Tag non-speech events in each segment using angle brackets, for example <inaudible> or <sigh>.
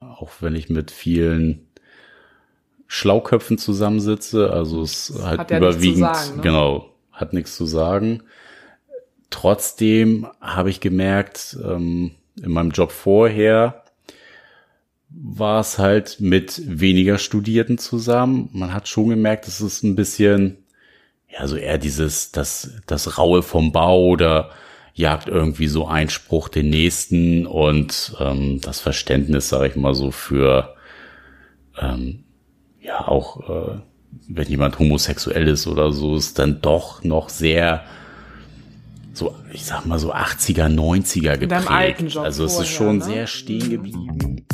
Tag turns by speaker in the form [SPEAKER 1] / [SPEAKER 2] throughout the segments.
[SPEAKER 1] auch wenn ich mit vielen Schlauköpfen zusammensitze. Also es hat, hat ja überwiegend, sagen, ne? genau, hat nichts zu sagen. Trotzdem habe ich gemerkt, ähm, in meinem Job vorher war es halt mit weniger Studierten zusammen. Man hat schon gemerkt, es ist ein bisschen, ja, so eher dieses, das, das Raue vom Bau oder jagt irgendwie so Einspruch den nächsten und ähm, das Verständnis, sage ich mal so, für ähm, ja auch, äh, wenn jemand homosexuell ist oder so, ist dann doch noch sehr so, ich sag mal so 80er, 90er geprägt. Also es vorher, ist schon ne? sehr stehen geblieben.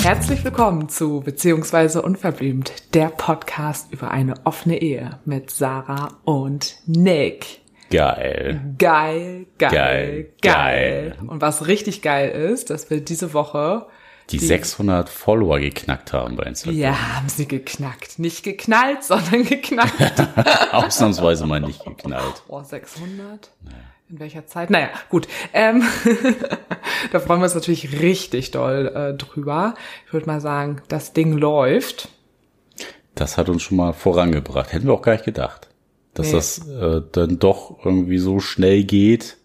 [SPEAKER 2] Herzlich willkommen zu Beziehungsweise Unverblümt, der Podcast über eine offene Ehe mit Sarah und Nick.
[SPEAKER 1] Geil.
[SPEAKER 2] Geil, geil, geil, geil. Und was richtig geil ist, dass wir diese Woche
[SPEAKER 1] die, die 600 Follower geknackt haben bei Instagram.
[SPEAKER 2] Ja, haben sie geknackt. Nicht geknallt, <laughs> sondern geknackt. <laughs>
[SPEAKER 1] Ausnahmsweise mal nicht geknallt.
[SPEAKER 2] Oh, 600? Naja. In welcher Zeit? Naja, gut. Ähm, <laughs> da freuen wir uns natürlich richtig doll äh, drüber. Ich würde mal sagen, das Ding läuft.
[SPEAKER 1] Das hat uns schon mal vorangebracht. Hätten wir auch gar nicht gedacht, dass nee. das äh, dann doch irgendwie so schnell geht,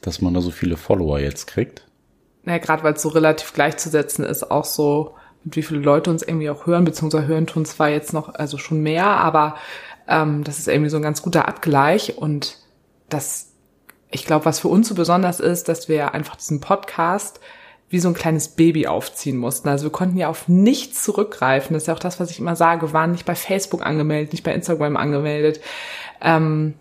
[SPEAKER 1] dass man da so viele Follower jetzt kriegt.
[SPEAKER 2] Naja, gerade weil es so relativ gleichzusetzen ist, auch so, mit wie viele Leute uns irgendwie auch hören, beziehungsweise hören tun zwar jetzt noch, also schon mehr, aber ähm, das ist irgendwie so ein ganz guter Abgleich und das ich glaube, was für uns so besonders ist, dass wir einfach diesen Podcast wie so ein kleines Baby aufziehen mussten. Also wir konnten ja auf nichts zurückgreifen. Das ist ja auch das, was ich immer sage. Waren nicht bei Facebook angemeldet, nicht bei Instagram angemeldet, ähm,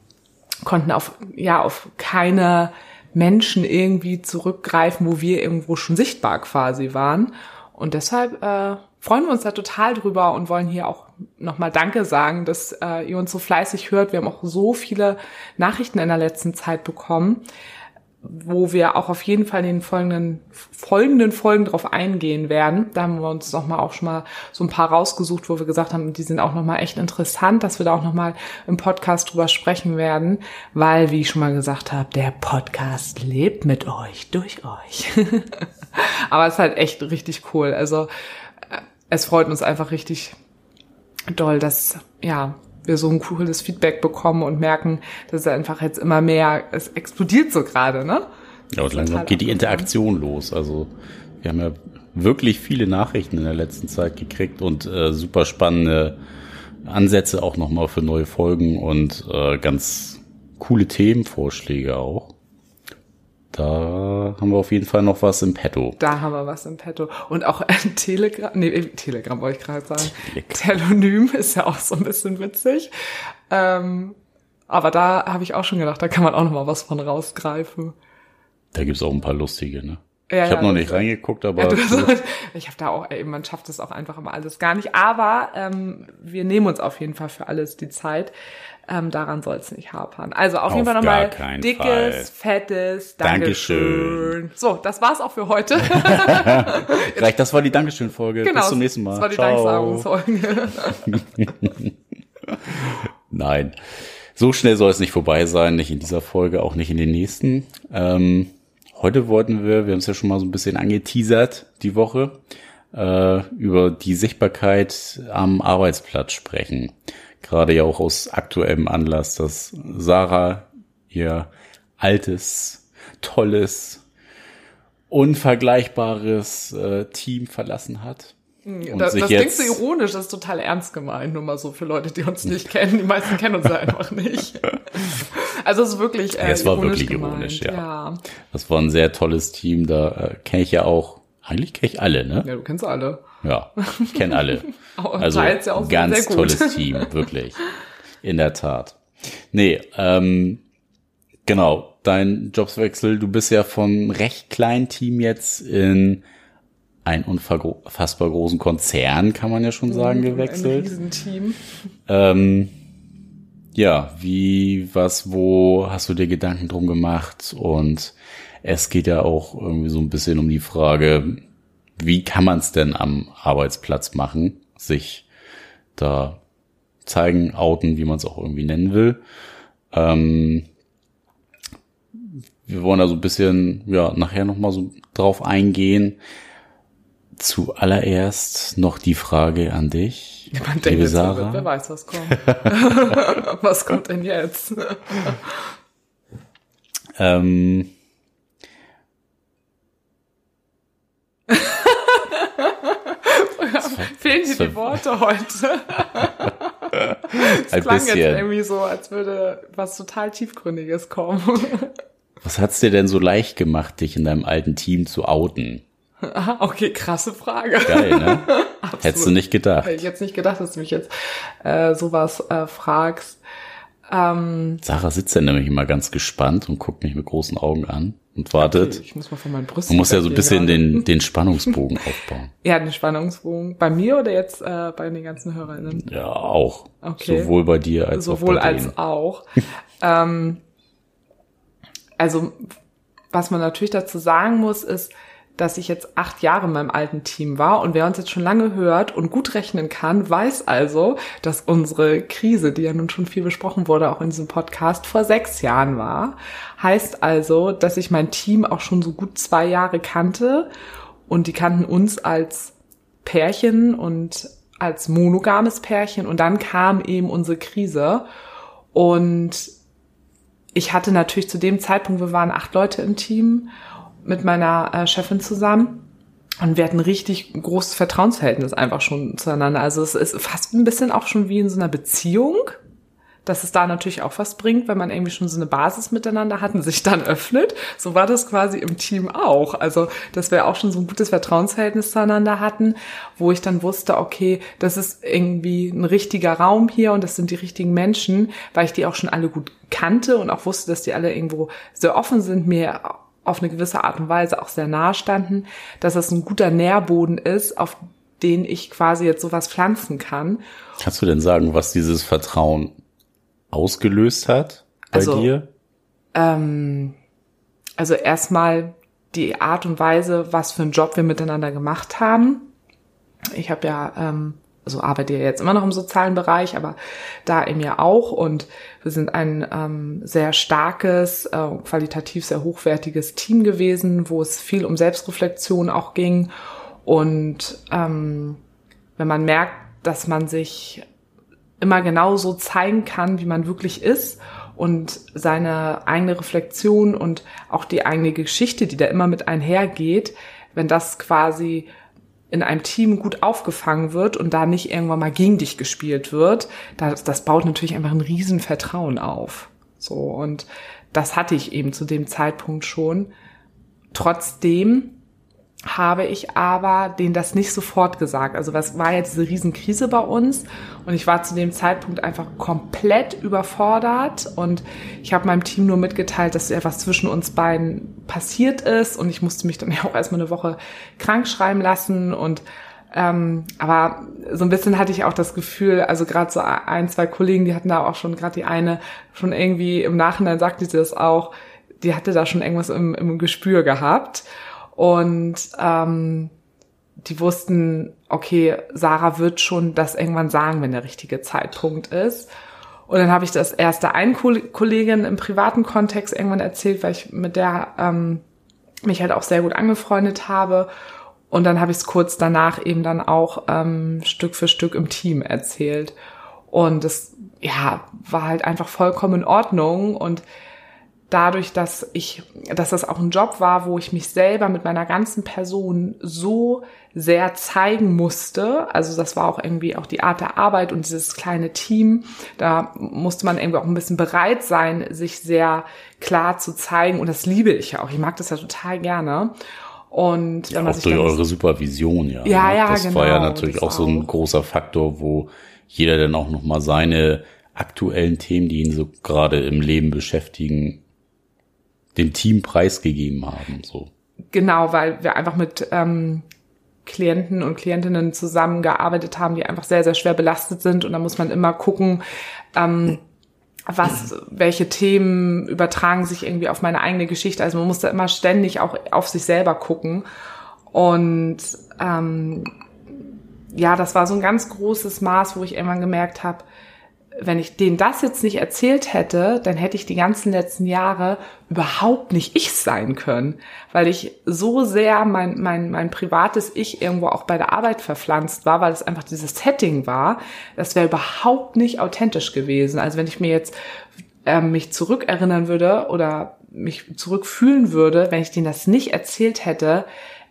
[SPEAKER 2] konnten auf, ja, auf keine Menschen irgendwie zurückgreifen, wo wir irgendwo schon sichtbar quasi waren. Und deshalb äh, freuen wir uns da total drüber und wollen hier auch nochmal Danke sagen, dass äh, ihr uns so fleißig hört. Wir haben auch so viele Nachrichten in der letzten Zeit bekommen, wo wir auch auf jeden Fall in den folgenden, folgenden Folgen drauf eingehen werden. Da haben wir uns nochmal auch schon mal so ein paar rausgesucht, wo wir gesagt haben, die sind auch nochmal echt interessant, dass wir da auch nochmal im Podcast drüber sprechen werden, weil, wie ich schon mal gesagt habe, der Podcast lebt mit euch, durch euch. <laughs> Aber es ist halt echt richtig cool. Also äh, es freut uns einfach richtig doll, dass ja wir so ein cooles Feedback bekommen und merken, dass es einfach jetzt immer mehr, es explodiert so gerade, ne?
[SPEAKER 1] Ja, und langsam geht die Interaktion los. Also wir haben ja wirklich viele Nachrichten in der letzten Zeit gekriegt und äh, super spannende Ansätze auch nochmal für neue Folgen und äh, ganz coole Themenvorschläge auch. Da haben wir auf jeden Fall noch was im Petto.
[SPEAKER 2] Da haben wir was im Petto. Und auch ein Telegram, nee, Telegram wollte ich gerade sagen. Telonym <laughs> ist ja auch so ein bisschen witzig. Ähm, aber da habe ich auch schon gedacht, da kann man auch noch mal was von rausgreifen.
[SPEAKER 1] Da gibt's auch ein paar lustige, ne? Ja, ich habe ja, noch nicht reingeguckt, aber. Ja,
[SPEAKER 2] hast, ich habe da auch, ey, man schafft das auch einfach immer alles gar nicht. Aber ähm, wir nehmen uns auf jeden Fall für alles die Zeit. Ähm, daran soll es nicht hapern. Also auf, auf jeden Fall nochmal dickes, Fall. fettes Dankeschön. Dankeschön. So, das war's auch für heute. <laughs>
[SPEAKER 1] Vielleicht das war die Dankeschön-Folge. Genau, Bis zum nächsten Mal. Das war die Danksagungsfolge. <laughs> Nein. So schnell soll es nicht vorbei sein, nicht in dieser Folge, auch nicht in den nächsten. Ähm, heute wollten wir, wir haben es ja schon mal so ein bisschen angeteasert, die Woche, äh, über die Sichtbarkeit am Arbeitsplatz sprechen gerade ja auch aus aktuellem Anlass, dass Sarah ihr altes, tolles, unvergleichbares äh, Team verlassen hat.
[SPEAKER 2] Und das das klingt so ironisch, das ist total ernst gemeint, nur mal so für Leute, die uns nicht kennen. Die meisten kennen uns ja einfach nicht. Also es ist wirklich
[SPEAKER 1] äh, ja, Es war wirklich gemeint. ironisch, ja. ja. Das war ein sehr tolles Team, da äh, kenne ich ja auch, eigentlich kenne ich alle, ne?
[SPEAKER 2] Ja, du kennst alle.
[SPEAKER 1] Ja, ich kenne alle. <laughs> also ja ganz tolles Team, wirklich. In der Tat. Nee, ähm, genau, dein Jobswechsel, du bist ja vom recht kleinen Team jetzt in einen unfassbar großen Konzern, kann man ja schon sagen, gewechselt. Ein Riesenteam. Ähm, ja, wie, was, wo hast du dir Gedanken drum gemacht? Und es geht ja auch irgendwie so ein bisschen um die Frage, wie kann man es denn am Arbeitsplatz machen, sich da zeigen, outen, wie man es auch irgendwie nennen will. Ähm, wir wollen da so ein bisschen, ja, nachher nochmal so drauf eingehen. Zuallererst noch die Frage an dich.
[SPEAKER 2] Jemand denkt liebe Sarah. Wird, wer weiß, was kommt. <laughs> was kommt denn jetzt?
[SPEAKER 1] ähm, <laughs> <laughs>
[SPEAKER 2] Fehlen dir die Worte heute? <laughs> Es klang bisschen. jetzt irgendwie so, als würde was total Tiefgründiges kommen. <laughs>
[SPEAKER 1] Was hat's dir denn so leicht gemacht, dich in deinem alten Team zu outen?
[SPEAKER 2] Ah, okay, krasse Frage.
[SPEAKER 1] Geil, ne? Hättest du nicht gedacht.
[SPEAKER 2] Hätte ich jetzt nicht gedacht, dass du mich jetzt äh, sowas äh, fragst.
[SPEAKER 1] Ähm, Sarah sitzt ja nämlich immer ganz gespannt und guckt mich mit großen Augen an und wartet. Okay,
[SPEAKER 2] ich muss mal von meinen Brüsten.
[SPEAKER 1] Man muss ja so ein bisschen den, den Spannungsbogen aufbauen. <laughs>
[SPEAKER 2] Ja, den Spannungsbogen. Bei mir oder jetzt äh, bei den ganzen Hörerinnen?
[SPEAKER 1] Ja, auch. Okay. Sowohl bei dir als
[SPEAKER 2] Sowohl
[SPEAKER 1] auch bei.
[SPEAKER 2] Sowohl als auch. <laughs> ähm, also, was man natürlich dazu sagen muss, ist, dass ich jetzt acht Jahre in meinem alten Team war und wer uns jetzt schon lange hört und gut rechnen kann, weiß also, dass unsere Krise, die ja nun schon viel besprochen wurde, auch in diesem Podcast, vor sechs Jahren war. Heißt also, dass ich mein Team auch schon so gut zwei Jahre kannte und die kannten uns als Pärchen und als monogames Pärchen und dann kam eben unsere Krise und ich hatte natürlich zu dem Zeitpunkt, wir waren acht Leute im Team mit meiner äh, Chefin zusammen. Und wir hatten richtig großes Vertrauensverhältnis einfach schon zueinander. Also es ist fast ein bisschen auch schon wie in so einer Beziehung, dass es da natürlich auch was bringt, wenn man irgendwie schon so eine Basis miteinander hat und sich dann öffnet. So war das quasi im Team auch. Also, dass wir auch schon so ein gutes Vertrauensverhältnis zueinander hatten, wo ich dann wusste, okay, das ist irgendwie ein richtiger Raum hier und das sind die richtigen Menschen, weil ich die auch schon alle gut kannte und auch wusste, dass die alle irgendwo sehr offen sind, mir auf eine gewisse Art und Weise auch sehr nahe standen, dass das ein guter Nährboden ist, auf den ich quasi jetzt sowas pflanzen kann.
[SPEAKER 1] Kannst du denn sagen, was dieses Vertrauen ausgelöst hat bei
[SPEAKER 2] also,
[SPEAKER 1] dir?
[SPEAKER 2] Ähm, also erstmal die Art und Weise, was für einen Job wir miteinander gemacht haben. Ich habe ja ähm, also arbeite ja jetzt immer noch im sozialen Bereich, aber da eben ja auch. Und wir sind ein ähm, sehr starkes, äh, qualitativ sehr hochwertiges Team gewesen, wo es viel um Selbstreflexion auch ging. Und ähm, wenn man merkt, dass man sich immer genauso zeigen kann, wie man wirklich ist und seine eigene Reflexion und auch die eigene Geschichte, die da immer mit einhergeht, wenn das quasi in einem Team gut aufgefangen wird und da nicht irgendwann mal gegen dich gespielt wird, das, das baut natürlich einfach ein riesen Vertrauen auf. So, und das hatte ich eben zu dem Zeitpunkt schon. Trotzdem habe ich aber denen das nicht sofort gesagt. Also was war jetzt diese Riesenkrise bei uns und ich war zu dem Zeitpunkt einfach komplett überfordert und ich habe meinem Team nur mitgeteilt, dass etwas zwischen uns beiden passiert ist und ich musste mich dann <laughs> ja auch erstmal eine Woche krank schreiben lassen und ähm, aber so ein bisschen hatte ich auch das Gefühl, also gerade so ein, zwei Kollegen, die hatten da auch schon, gerade die eine schon irgendwie im Nachhinein sagte sie das auch, die hatte da schon irgendwas im, im Gespür gehabt. Und ähm, die wussten, okay, Sarah wird schon das irgendwann sagen, wenn der richtige Zeitpunkt ist. Und dann habe ich das erste einen Kollegin im privaten Kontext irgendwann erzählt, weil ich mit der ähm, mich halt auch sehr gut angefreundet habe. Und dann habe ich es kurz danach eben dann auch ähm, Stück für Stück im Team erzählt. Und das ja war halt einfach vollkommen in Ordnung. Und dadurch, dass ich, dass das auch ein Job war, wo ich mich selber mit meiner ganzen Person so sehr zeigen musste. Also das war auch irgendwie auch die Art der Arbeit und dieses kleine Team. Da musste man irgendwie auch ein bisschen bereit sein, sich sehr klar zu zeigen. Und das liebe ich ja auch. Ich mag das ja total gerne. Und
[SPEAKER 1] ja, auch durch eure Supervision, ja.
[SPEAKER 2] Ja,
[SPEAKER 1] ne?
[SPEAKER 2] ja,
[SPEAKER 1] das
[SPEAKER 2] genau.
[SPEAKER 1] Das war ja natürlich auch so ein großer Faktor, wo jeder dann auch nochmal seine aktuellen Themen, die ihn so gerade im Leben beschäftigen, dem Team preisgegeben haben. So.
[SPEAKER 2] Genau, weil wir einfach mit ähm, Klienten und Klientinnen zusammengearbeitet haben, die einfach sehr, sehr schwer belastet sind. Und da muss man immer gucken, ähm, was, welche Themen übertragen sich irgendwie auf meine eigene Geschichte. Also man muss da immer ständig auch auf sich selber gucken. Und ähm, ja, das war so ein ganz großes Maß, wo ich irgendwann gemerkt habe, wenn ich denen das jetzt nicht erzählt hätte, dann hätte ich die ganzen letzten Jahre überhaupt nicht ich sein können, weil ich so sehr mein, mein, mein privates Ich irgendwo auch bei der Arbeit verpflanzt war, weil es einfach dieses Setting war. Das wäre überhaupt nicht authentisch gewesen. Also wenn ich mir jetzt äh, mich zurückerinnern würde oder mich zurückfühlen würde, wenn ich denen das nicht erzählt hätte,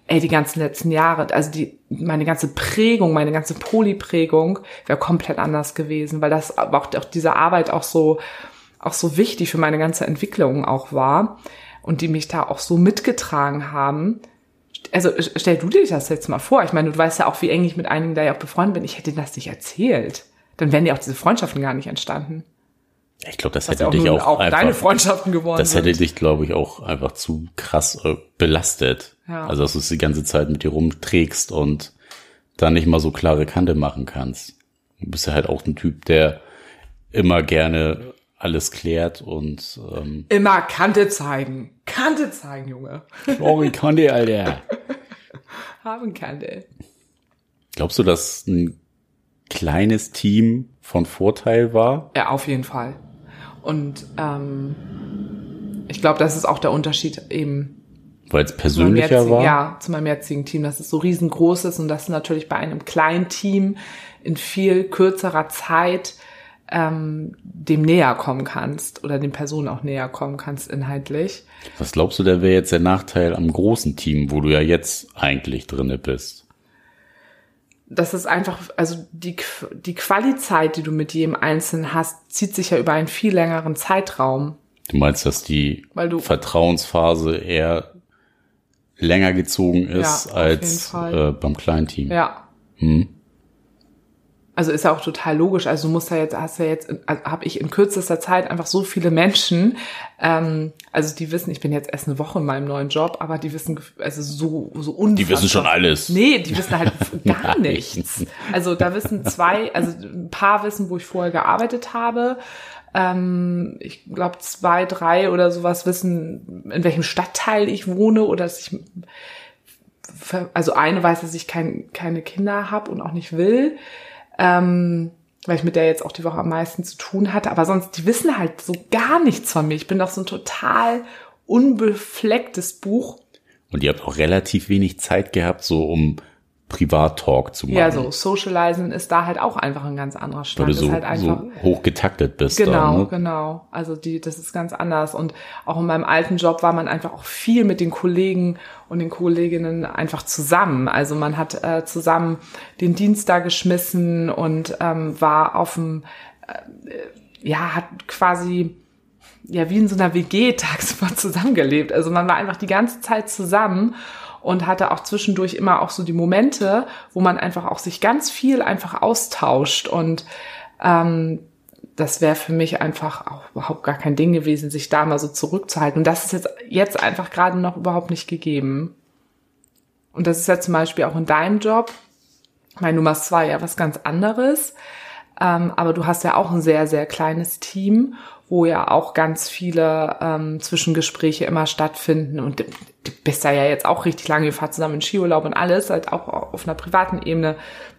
[SPEAKER 2] ey, die ganzen letzten Jahre, also die, meine ganze Prägung, meine ganze Polyprägung wäre komplett anders gewesen, weil das aber auch, auch diese Arbeit auch so, auch so wichtig für meine ganze Entwicklung auch war und die mich da auch so mitgetragen haben. Also stell du dir das jetzt mal vor. Ich meine, du weißt ja auch, wie eng ich mit einigen da ja auch befreundet bin. Ich hätte das nicht erzählt. Dann wären ja auch diese Freundschaften gar nicht entstanden.
[SPEAKER 1] Ich glaube, das hätte dich auch,
[SPEAKER 2] auch einfach, deine Freundschaften geworden.
[SPEAKER 1] Das hätte sind. dich, glaube ich, auch einfach zu krass äh, belastet. Ja. Also, dass du es die ganze Zeit mit dir rumträgst und dann nicht mal so klare Kante machen kannst. Du bist ja halt auch ein Typ, der immer gerne alles klärt und
[SPEAKER 2] ähm, immer Kante zeigen. Kante zeigen, Junge.
[SPEAKER 1] Klare <laughs> Kante, Alter.
[SPEAKER 2] Haben Kante.
[SPEAKER 1] Glaubst du, dass ein kleines Team von Vorteil war?
[SPEAKER 2] Ja, auf jeden Fall. Und ähm, ich glaube, das ist auch der Unterschied eben.
[SPEAKER 1] Weil es persönlicher war?
[SPEAKER 2] Ja, zu meinem jetzigen Team, dass es so riesengroß ist und dass du natürlich bei einem kleinen Team in viel kürzerer Zeit ähm, dem näher kommen kannst oder den Personen auch näher kommen kannst inhaltlich.
[SPEAKER 1] Was glaubst du, der wäre jetzt der Nachteil am großen Team, wo du ja jetzt eigentlich drinne bist?
[SPEAKER 2] das ist einfach, also die, die Qualizeit, die du mit jedem Einzelnen hast, zieht sich ja über einen viel längeren Zeitraum.
[SPEAKER 1] Du meinst, dass die Vertrauensphase eher länger gezogen ist ja, als äh, beim kleinen Team?
[SPEAKER 2] Ja. Hm. Also ist ja auch total logisch. Also du musst ja jetzt, hast ja jetzt, also habe ich in kürzester Zeit einfach so viele Menschen, ähm, also die wissen, ich bin jetzt erst eine Woche in meinem neuen Job, aber die wissen, also so, so unfassbar.
[SPEAKER 1] Die wissen schon alles.
[SPEAKER 2] Nee, die wissen halt <laughs> gar nichts. Also da wissen zwei, also ein paar wissen, wo ich vorher gearbeitet habe. Ähm, ich glaube zwei, drei oder sowas wissen, in welchem Stadtteil ich wohne oder dass ich, also eine weiß, dass ich kein, keine Kinder habe und auch nicht will ähm, weil ich mit der jetzt auch die Woche am meisten zu tun hatte. Aber sonst, die wissen halt so gar nichts von mir. Ich bin doch so ein total unbeflecktes Buch.
[SPEAKER 1] Und ihr habt auch relativ wenig Zeit gehabt, so um Privat-Talk zu machen.
[SPEAKER 2] Ja, so Socializen ist da halt auch einfach ein ganz anderer Stand.
[SPEAKER 1] Weil du so, halt einfach, so hoch getaktet bist.
[SPEAKER 2] Genau,
[SPEAKER 1] da, ne?
[SPEAKER 2] genau. Also die, das ist ganz anders. Und auch in meinem alten Job war man einfach auch viel mit den Kollegen und den Kolleginnen einfach zusammen. Also man hat äh, zusammen den Dienst da geschmissen und ähm, war auf dem, äh, ja, hat quasi ja wie in so einer WG <laughs> tagsüber zusammengelebt. Also man war einfach die ganze Zeit zusammen und hatte auch zwischendurch immer auch so die Momente, wo man einfach auch sich ganz viel einfach austauscht und ähm, das wäre für mich einfach auch überhaupt gar kein Ding gewesen, sich da mal so zurückzuhalten. Und das ist jetzt, jetzt einfach gerade noch überhaupt nicht gegeben. Und das ist ja zum Beispiel auch in deinem Job, mein Nummer zwei ja was ganz anderes. Ähm, aber du hast ja auch ein sehr, sehr kleines Team wo ja auch ganz viele ähm, Zwischengespräche immer stattfinden. Und du, bist da ja jetzt auch richtig lange, ihr fahrt zusammen in Skiurlaub und alles, halt auch auf einer privaten Ebene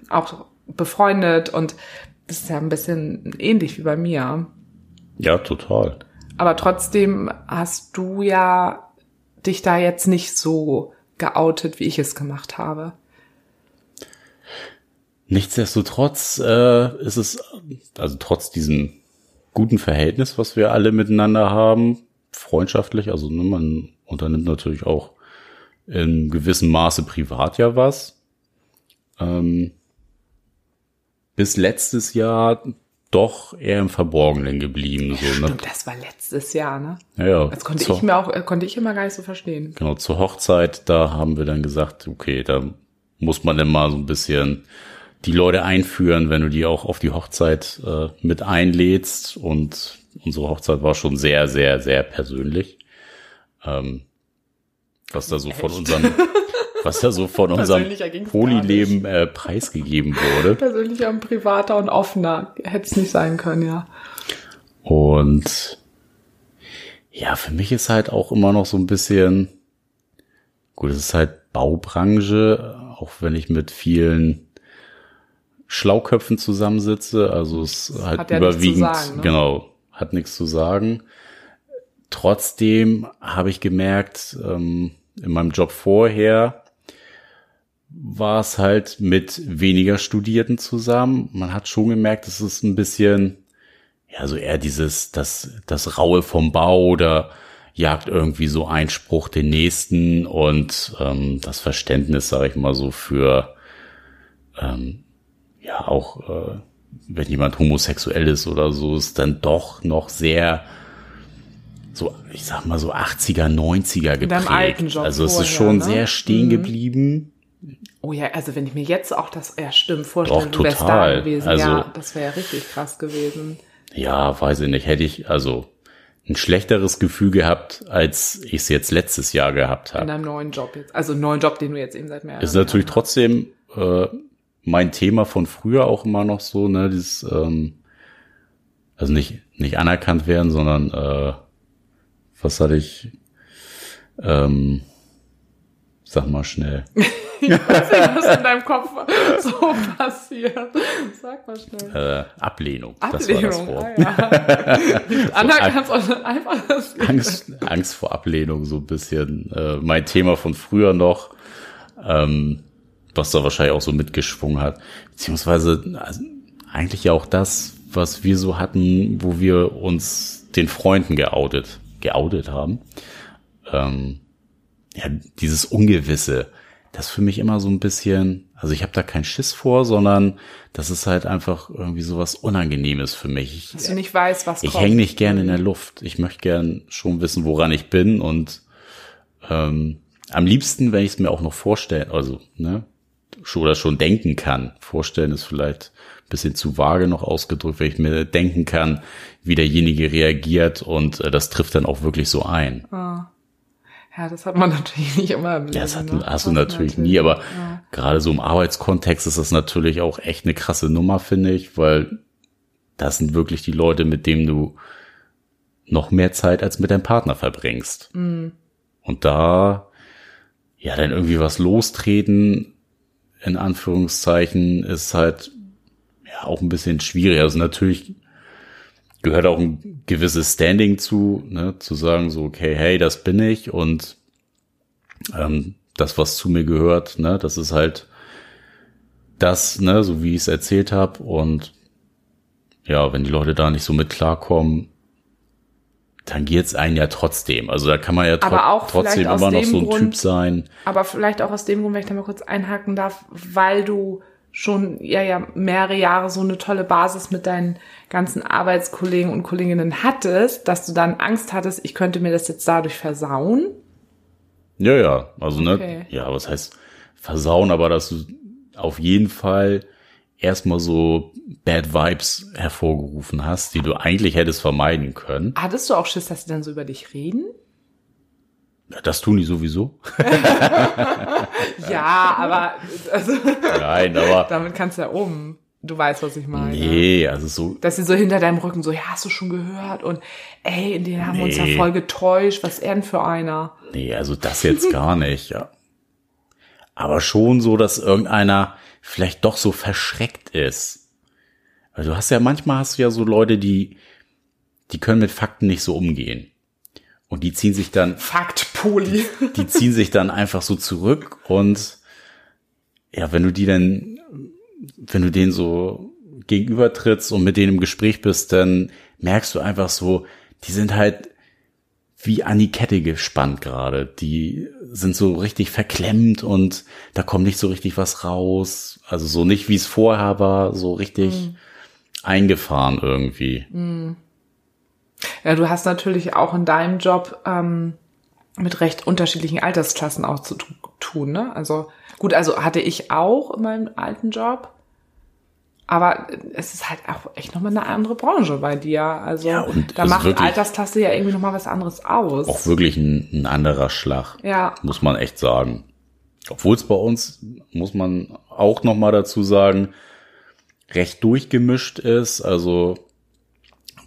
[SPEAKER 2] auch befreundet und das ist ja ein bisschen ähnlich wie bei mir.
[SPEAKER 1] Ja, total.
[SPEAKER 2] Aber trotzdem hast du ja dich da jetzt nicht so geoutet, wie ich es gemacht habe.
[SPEAKER 1] Nichtsdestotrotz äh, ist es, also trotz diesem guten Verhältnis, was wir alle miteinander haben, freundschaftlich. Also ne, man unternimmt natürlich auch in gewissem Maße privat ja was. Ähm, bis letztes Jahr doch eher im Verborgenen geblieben. So,
[SPEAKER 2] ne? Stimmt, das war letztes Jahr, ne?
[SPEAKER 1] Ja, ja.
[SPEAKER 2] Das konnte ich mir auch, äh, konnte ich immer gar nicht so verstehen.
[SPEAKER 1] Genau, zur Hochzeit, da haben wir dann gesagt, okay, da muss man dann mal so ein bisschen die Leute einführen, wenn du die auch auf die Hochzeit äh, mit einlädst. Und unsere Hochzeit war schon sehr, sehr, sehr persönlich. Ähm, was da so Echt? von unserem, was da so von <laughs> unserem Polyleben äh, preisgegeben wurde.
[SPEAKER 2] Persönlicher und privater und offener hätte es nicht sein können, ja.
[SPEAKER 1] Und ja, für mich ist halt auch immer noch so ein bisschen, gut, es ist halt Baubranche, auch wenn ich mit vielen Schlauköpfen zusammensitze. Also es hat, hat ja überwiegend, sagen, ne? genau, hat nichts zu sagen. Trotzdem habe ich gemerkt, ähm, in meinem Job vorher war es halt mit weniger Studierten zusammen. Man hat schon gemerkt, es ist ein bisschen, ja, so eher dieses, das, das Raue vom Bau oder jagt irgendwie so Einspruch den nächsten und ähm, das Verständnis, sage ich mal so, für ähm, ja auch äh, wenn jemand homosexuell ist oder so, ist dann doch noch sehr so, ich sag mal so 80er, 90er geprägt. also es vorher, ist schon ne? sehr stehen mhm. geblieben.
[SPEAKER 2] Oh ja, also wenn ich mir jetzt auch das, ja stimmt, vorstelle, Doch, du wärst da gewesen, also, ja, das wäre ja richtig krass gewesen.
[SPEAKER 1] Ja, weiß ich nicht, hätte ich, also ein schlechteres Gefühl gehabt, als ich es jetzt letztes Jahr gehabt habe.
[SPEAKER 2] In einem neuen Job jetzt, also einen neuen Job, den du jetzt eben seit mehr
[SPEAKER 1] Ist natürlich trotzdem äh, mein Thema von früher auch immer noch so, ne, dieses, ähm, also nicht, nicht anerkannt werden, sondern äh, was hatte ich, ähm, sag mal schnell. <laughs>
[SPEAKER 2] ich weiß nicht, was in deinem Kopf so passiert. Sag mal schnell.
[SPEAKER 1] Äh, Ablehnung. Ablehnung, das war das Wort.
[SPEAKER 2] Ah, ja. <laughs> Anerkannt, sondern einfach
[SPEAKER 1] das Angst, Angst vor Ablehnung, so ein bisschen. Äh, mein Thema von früher noch. Ähm, was da wahrscheinlich auch so mitgeschwungen hat. Beziehungsweise also, eigentlich ja auch das, was wir so hatten, wo wir uns den Freunden geoutet, geoutet haben. Ähm, ja, dieses Ungewisse, das für mich immer so ein bisschen, also ich habe da keinen Schiss vor, sondern das ist halt einfach irgendwie so was Unangenehmes für mich. Ich,
[SPEAKER 2] Dass du nicht weißt, was
[SPEAKER 1] Ich hänge nicht gerne in der Luft. Ich möchte gern schon wissen, woran ich bin und ähm, am liebsten, wenn ich es mir auch noch vorstellen, also ne, oder schon denken kann. Vorstellen ist vielleicht ein bisschen zu vage noch ausgedrückt, wenn ich mir denken kann, wie derjenige reagiert und äh, das trifft dann auch wirklich so ein.
[SPEAKER 2] Oh. Ja, das hat man <laughs> natürlich nicht immer im
[SPEAKER 1] Leben. Ja, das hat, ne? hast du natürlich, natürlich, nie, aber ja. gerade so im Arbeitskontext ist das natürlich auch echt eine krasse Nummer, finde ich, weil das sind wirklich die Leute, mit denen du noch mehr Zeit als mit deinem Partner verbringst. Mhm. Und da ja dann irgendwie was lostreten, in Anführungszeichen, ist halt ja auch ein bisschen schwierig. Also natürlich gehört auch ein gewisses Standing zu, ne, zu sagen so, okay, hey, das bin ich und ähm, das, was zu mir gehört, ne, das ist halt das, ne, so wie ich es erzählt habe und ja, wenn die Leute da nicht so mit klarkommen, tangiert es einen ja trotzdem. Also da kann man ja tro trotzdem immer noch so ein Grund, Typ sein.
[SPEAKER 2] Aber vielleicht auch aus dem Grund, wenn ich da mal kurz einhaken darf, weil du schon ja ja mehrere Jahre so eine tolle Basis mit deinen ganzen Arbeitskollegen und Kolleginnen hattest, dass du dann Angst hattest, ich könnte mir das jetzt dadurch versauen.
[SPEAKER 1] Ja, ja, also ne, okay. ne, ja, was heißt versauen, aber dass du auf jeden Fall erstmal so Bad Vibes hervorgerufen hast, die du eigentlich hättest vermeiden können.
[SPEAKER 2] Hattest du auch Schiss, dass sie dann so über dich reden?
[SPEAKER 1] Das tun die sowieso. <laughs>
[SPEAKER 2] ja, aber also,
[SPEAKER 1] Nein, aber
[SPEAKER 2] damit kannst du ja um. Du weißt, was ich meine.
[SPEAKER 1] Nee, also so.
[SPEAKER 2] Dass sie so hinter deinem Rücken so, ja, hast du schon gehört? Und ey, in denen haben nee. wir uns ja voll getäuscht. Was er denn für einer?
[SPEAKER 1] Nee, also das jetzt gar nicht, ja. Aber schon so, dass irgendeiner vielleicht doch so verschreckt ist. Weil du hast ja manchmal hast du ja so Leute, die, die können mit Fakten nicht so umgehen. Und die ziehen sich dann.
[SPEAKER 2] Faktpoli.
[SPEAKER 1] Die, die ziehen sich dann einfach so zurück und ja, wenn du die dann, wenn du denen so gegenübertrittst und mit denen im Gespräch bist, dann merkst du einfach so, die sind halt wie an die Kette gespannt gerade. Die sind so richtig verklemmt und da kommt nicht so richtig was raus. Also so nicht wie es vorher war, so richtig mhm. eingefahren irgendwie. Mhm.
[SPEAKER 2] Ja, du hast natürlich auch in deinem Job ähm, mit recht unterschiedlichen Altersklassen auch zu tun, ne? Also gut, also hatte ich auch in meinem alten Job. Aber es ist halt auch echt nochmal eine andere Branche bei dir. Also ja, da macht Altersklasse ja irgendwie nochmal was anderes aus.
[SPEAKER 1] Auch wirklich ein, ein anderer Schlag.
[SPEAKER 2] Ja.
[SPEAKER 1] Muss man echt sagen. Obwohl es bei uns, muss man auch nochmal dazu sagen, recht durchgemischt ist. Also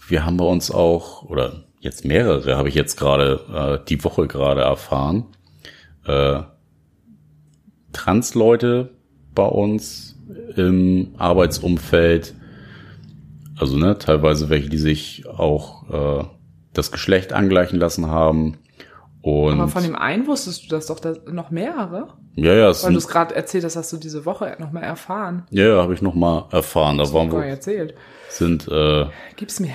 [SPEAKER 1] wir haben bei uns auch, oder jetzt mehrere, habe ich jetzt gerade, äh, die Woche gerade erfahren, äh, Trans-Leute bei uns im Arbeitsumfeld. Also ne, teilweise welche, die sich auch äh, das Geschlecht angleichen lassen haben. Und
[SPEAKER 2] Aber von dem einen wusstest du das doch da noch mehrere?
[SPEAKER 1] Ja, ja.
[SPEAKER 2] Weil du es gerade erzählt hast, hast du diese Woche noch mal erfahren.
[SPEAKER 1] Ja, ja, habe ich noch mal erfahren. Da waren wir.
[SPEAKER 2] erzählt.
[SPEAKER 1] Sind. Äh,
[SPEAKER 2] Gib's mir.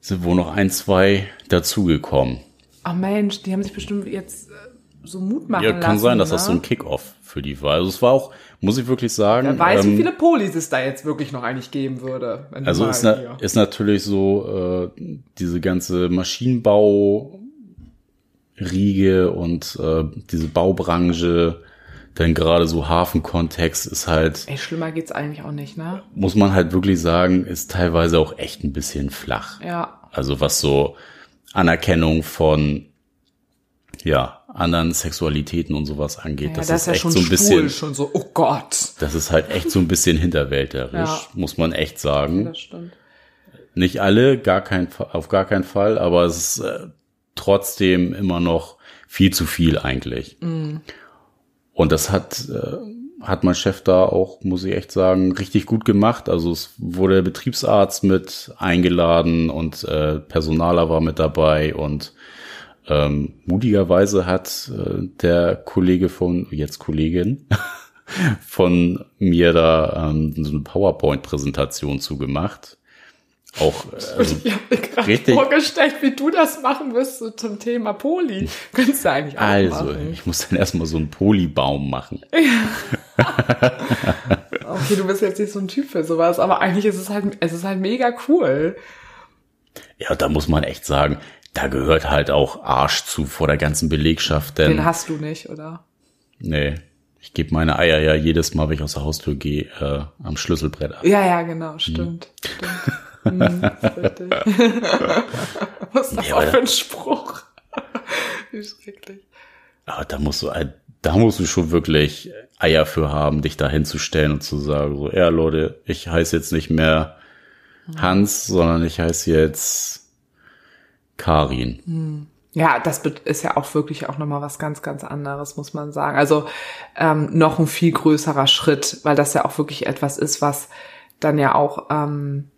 [SPEAKER 1] Sind wohl noch ein, zwei dazugekommen.
[SPEAKER 2] Ach Mensch, die haben sich bestimmt jetzt äh, so Mut machen
[SPEAKER 1] Ja, kann
[SPEAKER 2] lassen,
[SPEAKER 1] sein, dass
[SPEAKER 2] ne?
[SPEAKER 1] das so ein Kickoff für die war. Also es war auch, muss ich wirklich sagen.
[SPEAKER 2] Wer weiß,
[SPEAKER 1] ähm,
[SPEAKER 2] wie viele Polis es da jetzt wirklich noch eigentlich geben würde.
[SPEAKER 1] Also ist, na, ist natürlich so äh, diese ganze Maschinenbau Riege und äh, diese Baubranche, denn gerade so Hafenkontext ist halt,
[SPEAKER 2] Ey, schlimmer geht's eigentlich auch nicht, ne?
[SPEAKER 1] muss man halt wirklich sagen, ist teilweise auch echt ein bisschen flach.
[SPEAKER 2] Ja.
[SPEAKER 1] Also was so Anerkennung von ja anderen Sexualitäten und sowas angeht,
[SPEAKER 2] ja
[SPEAKER 1] das,
[SPEAKER 2] das
[SPEAKER 1] ist
[SPEAKER 2] ja
[SPEAKER 1] echt
[SPEAKER 2] schon
[SPEAKER 1] so ein bisschen,
[SPEAKER 2] schon so, oh Gott.
[SPEAKER 1] das ist halt echt so ein bisschen hinterwälterisch,
[SPEAKER 2] Ja.
[SPEAKER 1] muss man echt sagen.
[SPEAKER 2] Das stimmt.
[SPEAKER 1] Nicht alle, gar kein, auf gar keinen Fall, aber es ist äh, trotzdem immer noch viel zu viel eigentlich. Und das hat, äh, hat mein Chef da auch, muss ich echt sagen, richtig gut gemacht. Also es wurde der Betriebsarzt mit eingeladen und äh, Personaler war mit dabei und ähm, mutigerweise hat äh, der Kollege von, jetzt Kollegin, <laughs> von mir da ähm, so eine PowerPoint-Präsentation zugemacht. Auch also,
[SPEAKER 2] Ich habe mir gerade
[SPEAKER 1] Richtig.
[SPEAKER 2] vorgestellt, wie du das machen wirst so zum Thema Poli. <laughs> Könntest du eigentlich auch
[SPEAKER 1] also
[SPEAKER 2] machen.
[SPEAKER 1] ich muss dann erstmal so einen Polybaum machen. <laughs>
[SPEAKER 2] Okay, du bist jetzt nicht so ein Typ für sowas, aber eigentlich ist es halt, es ist halt mega cool.
[SPEAKER 1] Ja, da muss man echt sagen, da gehört halt auch Arsch zu vor der ganzen Belegschaft, denn
[SPEAKER 2] Den hast du nicht, oder?
[SPEAKER 1] nee, ich gebe meine Eier ja jedes Mal, wenn ich aus der Haustür gehe, äh, am Schlüsselbrett ab.
[SPEAKER 2] Ja, ja, genau, stimmt. Stimmt. <laughs> Hm, ist richtig. <laughs> Was ist das auch
[SPEAKER 1] aber-
[SPEAKER 2] für ein Spruch? <laughs> Wie schrecklich.
[SPEAKER 1] Aber da musst du, halt- da musst du schon wirklich Eier für haben, dich da hinzustellen und zu sagen, so, ja Leute, ich heiße jetzt nicht mehr Hans, sondern ich heiße jetzt Karin.
[SPEAKER 2] Ja, das ist ja auch wirklich auch nochmal was ganz, ganz anderes, muss man sagen. Also ähm, noch ein viel größerer Schritt, weil das ja auch wirklich etwas ist, was dann ja auch, ähm,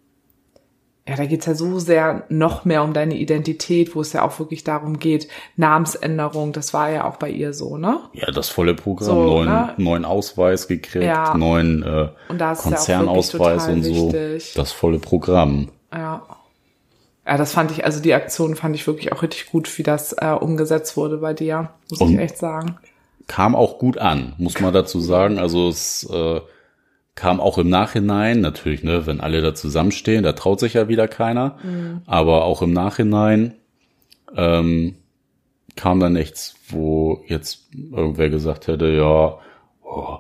[SPEAKER 2] ja, da geht's ja so sehr noch mehr um deine Identität, wo es ja auch wirklich darum geht, Namensänderung, das war ja auch bei ihr so, ne?
[SPEAKER 1] Ja, das volle Programm,
[SPEAKER 2] So,
[SPEAKER 1] neuen,
[SPEAKER 2] ne?
[SPEAKER 1] neuen Ausweis gekriegt,
[SPEAKER 2] Ja.
[SPEAKER 1] neuen äh,
[SPEAKER 2] Und ja
[SPEAKER 1] Konzernausweis
[SPEAKER 2] wirklich
[SPEAKER 1] und so.
[SPEAKER 2] wichtig.
[SPEAKER 1] Das volle Programm.
[SPEAKER 2] Ja. Ja, das fand ich, also die Aktion fand ich wirklich auch richtig gut, wie das äh, umgesetzt wurde bei dir, muss
[SPEAKER 1] Und-
[SPEAKER 2] ich echt sagen.
[SPEAKER 1] Kam auch gut an, muss man dazu sagen. Also es äh, kam auch im Nachhinein, natürlich, ne, wenn alle da zusammenstehen, da traut sich ja wieder keiner.
[SPEAKER 2] Mhm.
[SPEAKER 1] Aber auch im Nachhinein ähm, kam da nichts, wo jetzt irgendwer gesagt hätte, ja, oh,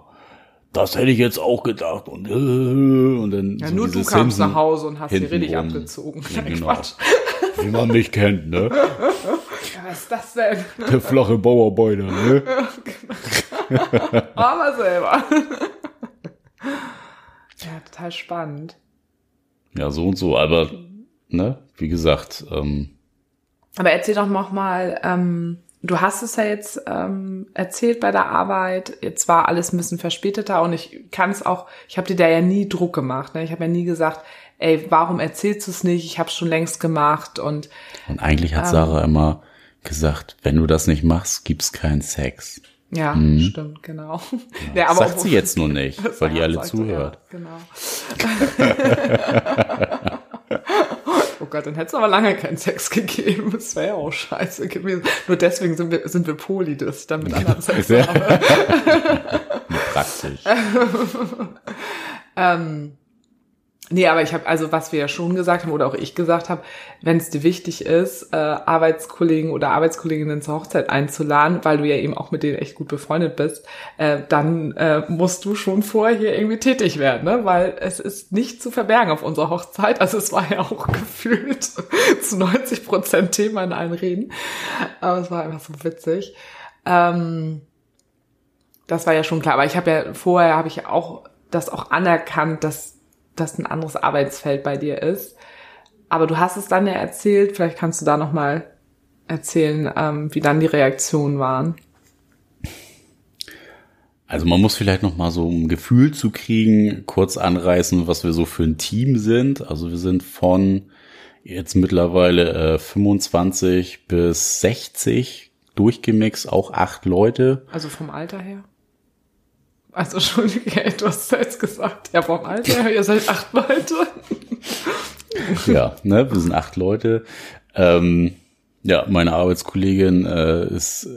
[SPEAKER 1] das hätte ich jetzt auch gedacht und, äh, und dann
[SPEAKER 2] Ja,
[SPEAKER 1] so
[SPEAKER 2] nur du kamst
[SPEAKER 1] Hinten-
[SPEAKER 2] nach Hause und hast sie richtig abgezogen.
[SPEAKER 1] Ja, genau. <laughs>
[SPEAKER 2] Quatsch.
[SPEAKER 1] Wie man mich kennt, ne?
[SPEAKER 2] Ja, was ist das denn?
[SPEAKER 1] Der flache Bauarbeiter, ne? <laughs>
[SPEAKER 2] Aber selber. ja, total spannend.
[SPEAKER 1] Ja, so und so, aber, ne, wie gesagt, ähm,
[SPEAKER 2] Aber erzähl doch noch mal, ähm, du hast es ja jetzt ähm, erzählt bei der Arbeit. Jetzt war alles ein bisschen verspäteter und ich kann es auch, ich habe dir da ja nie Druck gemacht. Ne? Ich habe ja nie gesagt, ey, warum erzählst du es nicht? Ich habe es schon längst gemacht und
[SPEAKER 1] und eigentlich hat
[SPEAKER 2] Ähm.
[SPEAKER 1] Sarah immer gesagt, wenn du das nicht machst, gibt's keinen Sex.
[SPEAKER 2] ja,
[SPEAKER 1] Mhm.
[SPEAKER 2] stimmt, genau. Ja, <laughs>
[SPEAKER 1] Das sagt sie jetzt nur nicht, <laughs> weil die
[SPEAKER 2] Ja,
[SPEAKER 1] alle zuhört.
[SPEAKER 2] Ja, genau. <laughs> oh Gott, dann hätte es aber lange keinen Sex gegeben. Das wäre ja auch scheiße gewesen. Nur deswegen sind wir, sind wir Poli, dass ich dann mit anderen Sex habe. <laughs>
[SPEAKER 1] Praktisch. <laughs>
[SPEAKER 2] Ähm, nee, aber ich habe, also was wir ja schon gesagt haben oder auch ich gesagt habe, wenn es dir wichtig ist, äh, Arbeitskollegen oder Arbeitskolleginnen zur Hochzeit einzuladen, weil du ja eben auch mit denen echt gut befreundet bist, äh, dann äh, musst du schon vorher hier irgendwie tätig werden, ne? weil es ist nicht zu verbergen auf unserer Hochzeit. Also es war ja auch <laughs> gefühlt zu 90 Prozent Thema in allen Reden, aber es war einfach so witzig. Ähm, das war ja schon klar, aber ich habe ja vorher habe ich ja auch das auch anerkannt, dass das ein anderes Arbeitsfeld bei dir ist. Aber du hast es dann ja erzählt, vielleicht kannst du da noch mal erzählen, ähm, wie dann die Reaktionen waren.
[SPEAKER 1] Also man muss vielleicht noch mal so ein Gefühl zu kriegen, kurz anreißen, was wir so für ein Team sind. Also wir sind von jetzt mittlerweile äh, 25 bis 60 durchgemixt, auch acht Leute.
[SPEAKER 2] Also vom Alter her? Also Entschuldige, <laughs> du hast jetzt gesagt, ja vom Alter her, ihr seid acht Leute.
[SPEAKER 1] ja, ne, wir sind acht Leute. Ähm, ja, meine Arbeitskollegin äh, ist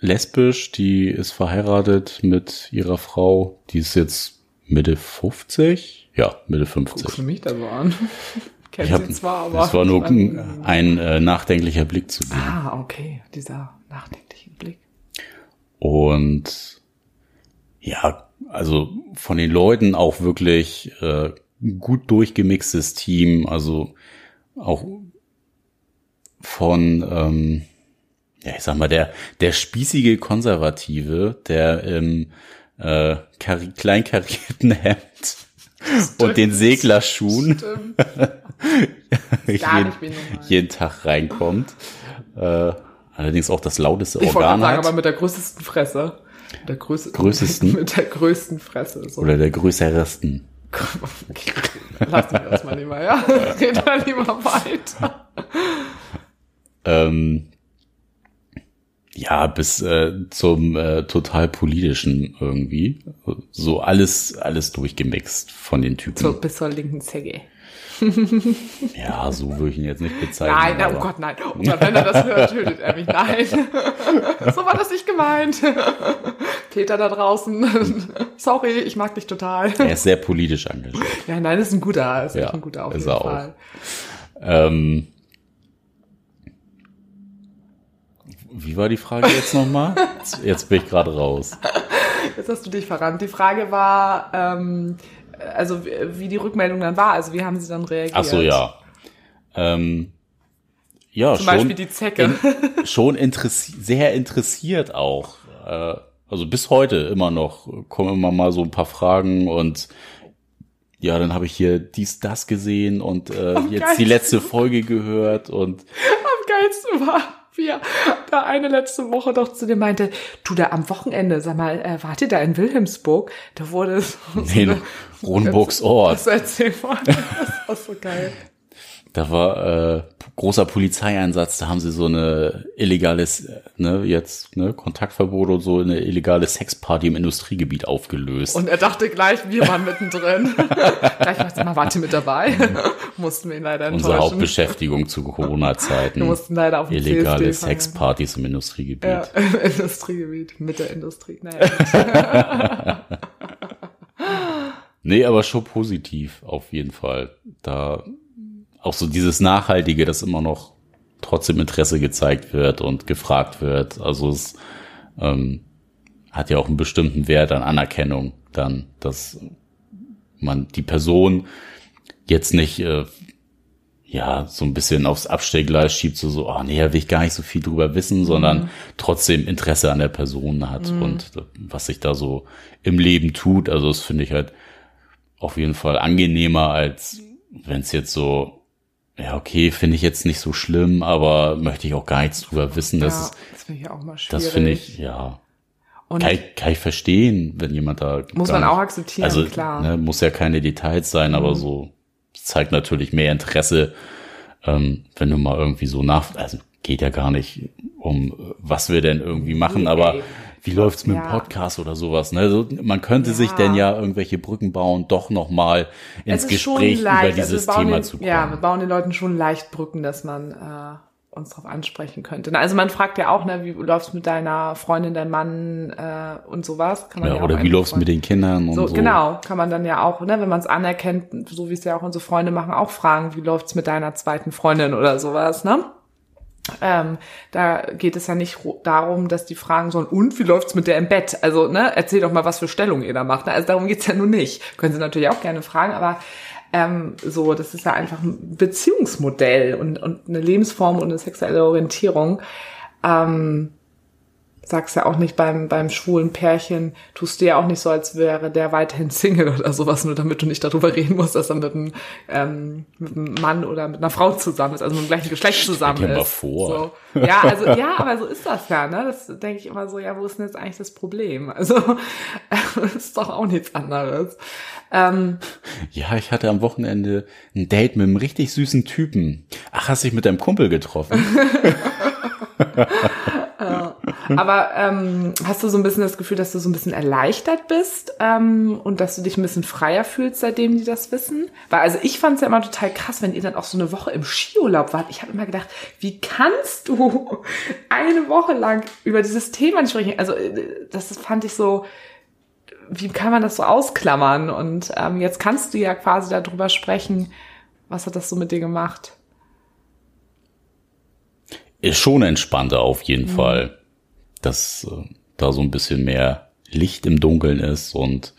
[SPEAKER 1] lesbisch, die ist verheiratet mit ihrer Frau, die ist jetzt Mitte 50. Ja, Mitte 50. Guckst
[SPEAKER 2] du mich da so an? <laughs>
[SPEAKER 1] Ich hab, zwar, aber. Es war nur ein, ein äh, nachdenklicher Blick zu dir.
[SPEAKER 2] Ah, okay, dieser nachdenkliche Blick.
[SPEAKER 1] Und ja, also von den Leuten auch wirklich äh, gut durchgemixtes Team, also auch von ähm, ja, ich sag mal, der, der spießige Konservative, der im äh, kleinkarierten <laughs> Hemd Stimmt. und den Seglerschuhen <laughs> jeden, jeden, Tag reinkommt. Äh, allerdings auch das lauteste ich Organ sagen, hat.
[SPEAKER 2] aber mit der größtesten Fresse. Der größte,
[SPEAKER 1] größtesten. <laughs>
[SPEAKER 2] Mit der größten Fresse.
[SPEAKER 1] So. Oder der größeresten.
[SPEAKER 2] Okay. Lass mich erstmal lieber, ja? <laughs> <laughs> Red mal lieber weiter.
[SPEAKER 1] Ähm, ja, bis äh, zum äh, total politischen irgendwie. So alles, alles durchgemixt von den Typen.
[SPEAKER 2] So bis zur linken Zecke.
[SPEAKER 1] Ja, so würde ich ihn jetzt nicht bezeichnen.
[SPEAKER 2] Nein, nein oh Gott, nein. Und wenn er das hört, tötet er mich. Nein. <laughs> so war das nicht gemeint. Peter da draußen. Sorry, ich mag dich total.
[SPEAKER 1] Er ist sehr politisch engagiert.
[SPEAKER 2] Ja, nein, ist ein guter, ist ja, ein guter auf jeden Fall.
[SPEAKER 1] Ähm, Wie war die Frage jetzt nochmal? <laughs> jetzt bin ich gerade raus.
[SPEAKER 2] Jetzt hast du dich verrannt. Die Frage war, ähm, also wie die Rückmeldung dann war. Also wie haben sie dann reagiert?
[SPEAKER 1] Ach so, ja. Ähm, ja,
[SPEAKER 2] Zum schon, Beispiel die Zecke.
[SPEAKER 1] In, <laughs> schon interessi sehr interessiert auch. Äh, also bis heute immer noch kommen immer mal so ein paar Fragen und ja, dann habe ich hier dies, das gesehen und äh, jetzt die letzte Folge gehört und
[SPEAKER 2] am geilsten war wie er da eine letzte Woche doch zu dir meinte, du da am Wochenende, sag mal, äh, wart ihr da in Wilhelmsburg? Da wurde so
[SPEAKER 1] nee, so Ronburgs Ort. Das
[SPEAKER 2] erzähl mal, das war so geil.
[SPEAKER 1] Da war äh, großer Polizeieinsatz, da haben sie so eine illegales, ne, jetzt, ne, Kontaktverbot und so eine illegale Sexparty im Industriegebiet aufgelöst.
[SPEAKER 2] Und er dachte gleich, wir waren mittendrin. <laughs> gleich mal, mal, warte mit dabei. <laughs> mussten wir ihn leider enttäuschen.
[SPEAKER 1] Unsere Hauptbeschäftigung zu Corona-Zeiten.
[SPEAKER 2] Wir mussten leider auf
[SPEAKER 1] Illegale Sexpartys im Industriegebiet. Ja, <laughs>
[SPEAKER 2] im Industriegebiet, mit der Industrie. Naja.
[SPEAKER 1] nee, aber schon positiv, auf jeden Fall. Da auch so dieses Nachhaltige, dass immer noch trotzdem Interesse gezeigt wird und gefragt wird. Also es ähm, hat ja auch einen bestimmten Wert an Anerkennung dann, dass man die Person jetzt nicht äh, ja so ein bisschen aufs Abstellgleis schiebt, so so, oh nee, da will ich gar nicht so viel drüber wissen, sondern mhm. trotzdem Interesse an der Person hat mhm. und was sich da so im Leben tut. Also das finde ich halt auf jeden Fall angenehmer, als wenn es jetzt so ja, okay, finde ich jetzt nicht so schlimm, aber möchte ich auch gar nichts drüber wissen. Das, ja,
[SPEAKER 2] das finde ich auch mal schwierig.
[SPEAKER 1] Das finde ich, ja. Und kann, ich, kann ich verstehen, wenn jemand da.
[SPEAKER 2] Muss man auch akzeptieren, also, klar.
[SPEAKER 1] Ne, muss ja keine Details sein, mhm. aber so zeigt natürlich mehr Interesse, ähm, wenn du mal irgendwie so nach. Also geht ja gar nicht um, was wir denn irgendwie machen, aber wie läuft's mit ja. dem Podcast oder sowas. Ne? Also man könnte ja. sich denn ja irgendwelche Brücken bauen, doch nochmal ins Gespräch über also dieses also Thema den, zu kommen.
[SPEAKER 2] Ja, wir bauen den Leuten schon leicht Brücken, dass man äh, uns darauf ansprechen könnte. Also man fragt ja auch, ne, wie läuft's mit deiner Freundin, deinem Mann äh, und sowas.
[SPEAKER 1] Kann man ja, ja oder wie läuft's mit den Kindern und so, so.
[SPEAKER 2] Genau, kann man dann ja auch, ne, wenn man es anerkennt, so wie es ja auch unsere Freunde machen, auch fragen, wie läuft's mit deiner zweiten Freundin oder sowas, ne? Ähm, da geht es ja nicht darum, dass die fragen sollen, und wie läuft's mit der im Bett? Also, ne, erzähl doch mal, was für Stellung ihr da macht. Ne? Also darum geht's ja nun nicht. Können sie natürlich auch gerne fragen, aber ähm, so, das ist ja einfach ein Beziehungsmodell und, und eine Lebensform und eine sexuelle Orientierung. Ähm, sagst ja auch nicht beim, beim schwulen Pärchen, tust du ja auch nicht so, als wäre der weiterhin <laughs> Single oder sowas, nur damit du nicht darüber reden musst, dass er mit einem, ähm, mit einem Mann oder mit einer Frau zusammen ist, also mit dem gleichen Geschlecht zusammen
[SPEAKER 1] Stell
[SPEAKER 2] dir
[SPEAKER 1] mal vor.
[SPEAKER 2] So. Ja, also, ja, aber so ist das ja, ne? Das denke ich immer so, ja, wo ist denn jetzt eigentlich das Problem? Also, <laughs> ist doch auch nichts anderes. Ähm,
[SPEAKER 1] ja, ich hatte am Wochenende ein Date mit einem richtig süßen Typen. Ach, hast dich mit deinem Kumpel getroffen? <laughs> <laughs>
[SPEAKER 2] Aber ähm, hast du so ein bisschen das Gefühl, dass du so ein bisschen erleichtert bist ähm, und dass du dich ein bisschen freier fühlst, seitdem die das wissen? Weil also ich fand es ja immer total krass, wenn ihr dann auch so eine Woche im Skiurlaub wart. Ich habe immer gedacht, wie kannst du <laughs> eine Woche lang über dieses Thema sprechen? Also äh, das fand ich so, wie kann man das so ausklammern? Und ähm, jetzt kannst du ja quasi darüber sprechen, was hat das so mit dir gemacht?
[SPEAKER 1] Ist schon entspannter auf jeden mhm. Fall dass äh, da so ein bisschen mehr Licht im Dunkeln ist und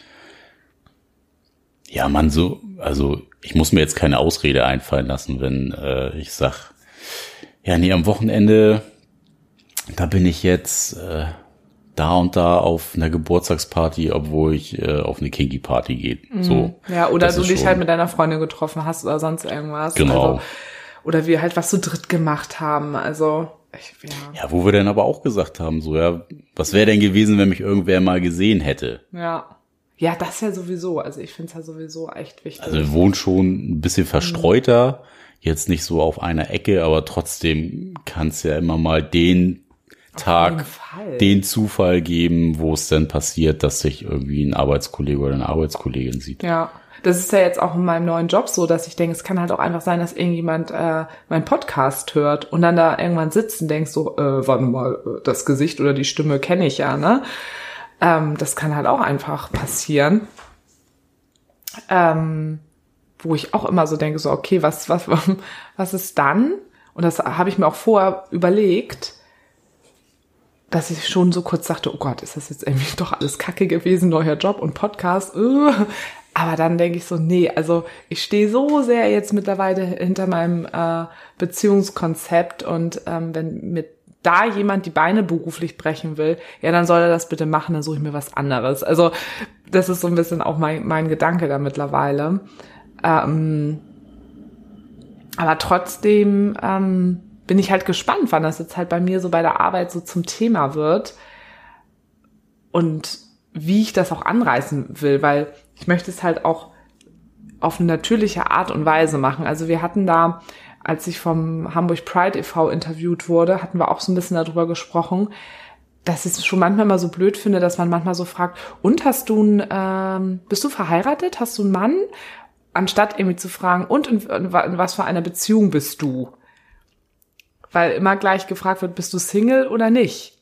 [SPEAKER 1] ja, man so, also ich muss mir jetzt keine Ausrede einfallen lassen, wenn äh, ich sag, ja, nee, am Wochenende, da bin ich jetzt äh, da und da auf einer Geburtstagsparty, obwohl ich äh, auf eine Kinky-Party gehe. Mhm. So.
[SPEAKER 2] Ja, oder du dich halt mit deiner Freundin getroffen hast oder sonst irgendwas.
[SPEAKER 1] Genau.
[SPEAKER 2] Also, oder wir halt was zu dritt gemacht haben. Also
[SPEAKER 1] ich, ja. ja, wo wir dann aber auch gesagt haben, so, ja, was wäre denn gewesen, wenn mich irgendwer mal gesehen hätte?
[SPEAKER 2] Ja. Ja, das ja sowieso. Also ich finde es ja sowieso echt wichtig.
[SPEAKER 1] Also wir wohnen schon ein bisschen verstreuter, jetzt nicht so auf einer Ecke, aber trotzdem kann es ja immer mal den Tag, den Zufall geben, wo es dann passiert, dass sich irgendwie ein Arbeitskollege oder eine Arbeitskollegin sieht.
[SPEAKER 2] Ja. Das ist ja jetzt auch in meinem neuen Job so, dass ich denke, es kann halt auch einfach sein, dass irgendjemand äh, meinen Podcast hört und dann da irgendwann sitzt und denkst so, äh, warte mal, das Gesicht oder die Stimme kenne ich ja, ne? Ähm, das kann halt auch einfach passieren. Ähm, wo ich auch immer so denke, so, okay, was, was, <laughs> was ist dann? Und das habe ich mir auch vorher überlegt, dass ich schon so kurz dachte, oh Gott, ist das jetzt irgendwie <laughs> doch alles Kacke gewesen, neuer Job und Podcast. Uh. Aber dann denke ich so, nee, also ich stehe so sehr jetzt mittlerweile hinter meinem äh, Beziehungskonzept und ähm, wenn mit da jemand die Beine beruflich brechen will, ja, dann soll er das bitte machen, dann suche ich mir was anderes. Also das ist so ein bisschen auch mein, mein Gedanke da mittlerweile. Ähm, aber trotzdem ähm, bin ich halt gespannt, wann das jetzt halt bei mir so bei der Arbeit so zum Thema wird und wie ich das auch anreißen will, weil ich möchte es halt auch auf eine natürliche Art und Weise machen. Also wir hatten da, als ich vom Hamburg Pride e.V. interviewt wurde, hatten wir auch so ein bisschen darüber gesprochen, dass ich es schon manchmal mal so blöd finde, dass man manchmal so fragt, und hast du ein, ähm, bist du verheiratet? Hast du einen Mann? Anstatt irgendwie zu fragen, und in, in was für einer Beziehung bist du? Weil immer gleich gefragt wird, bist du Single oder nicht?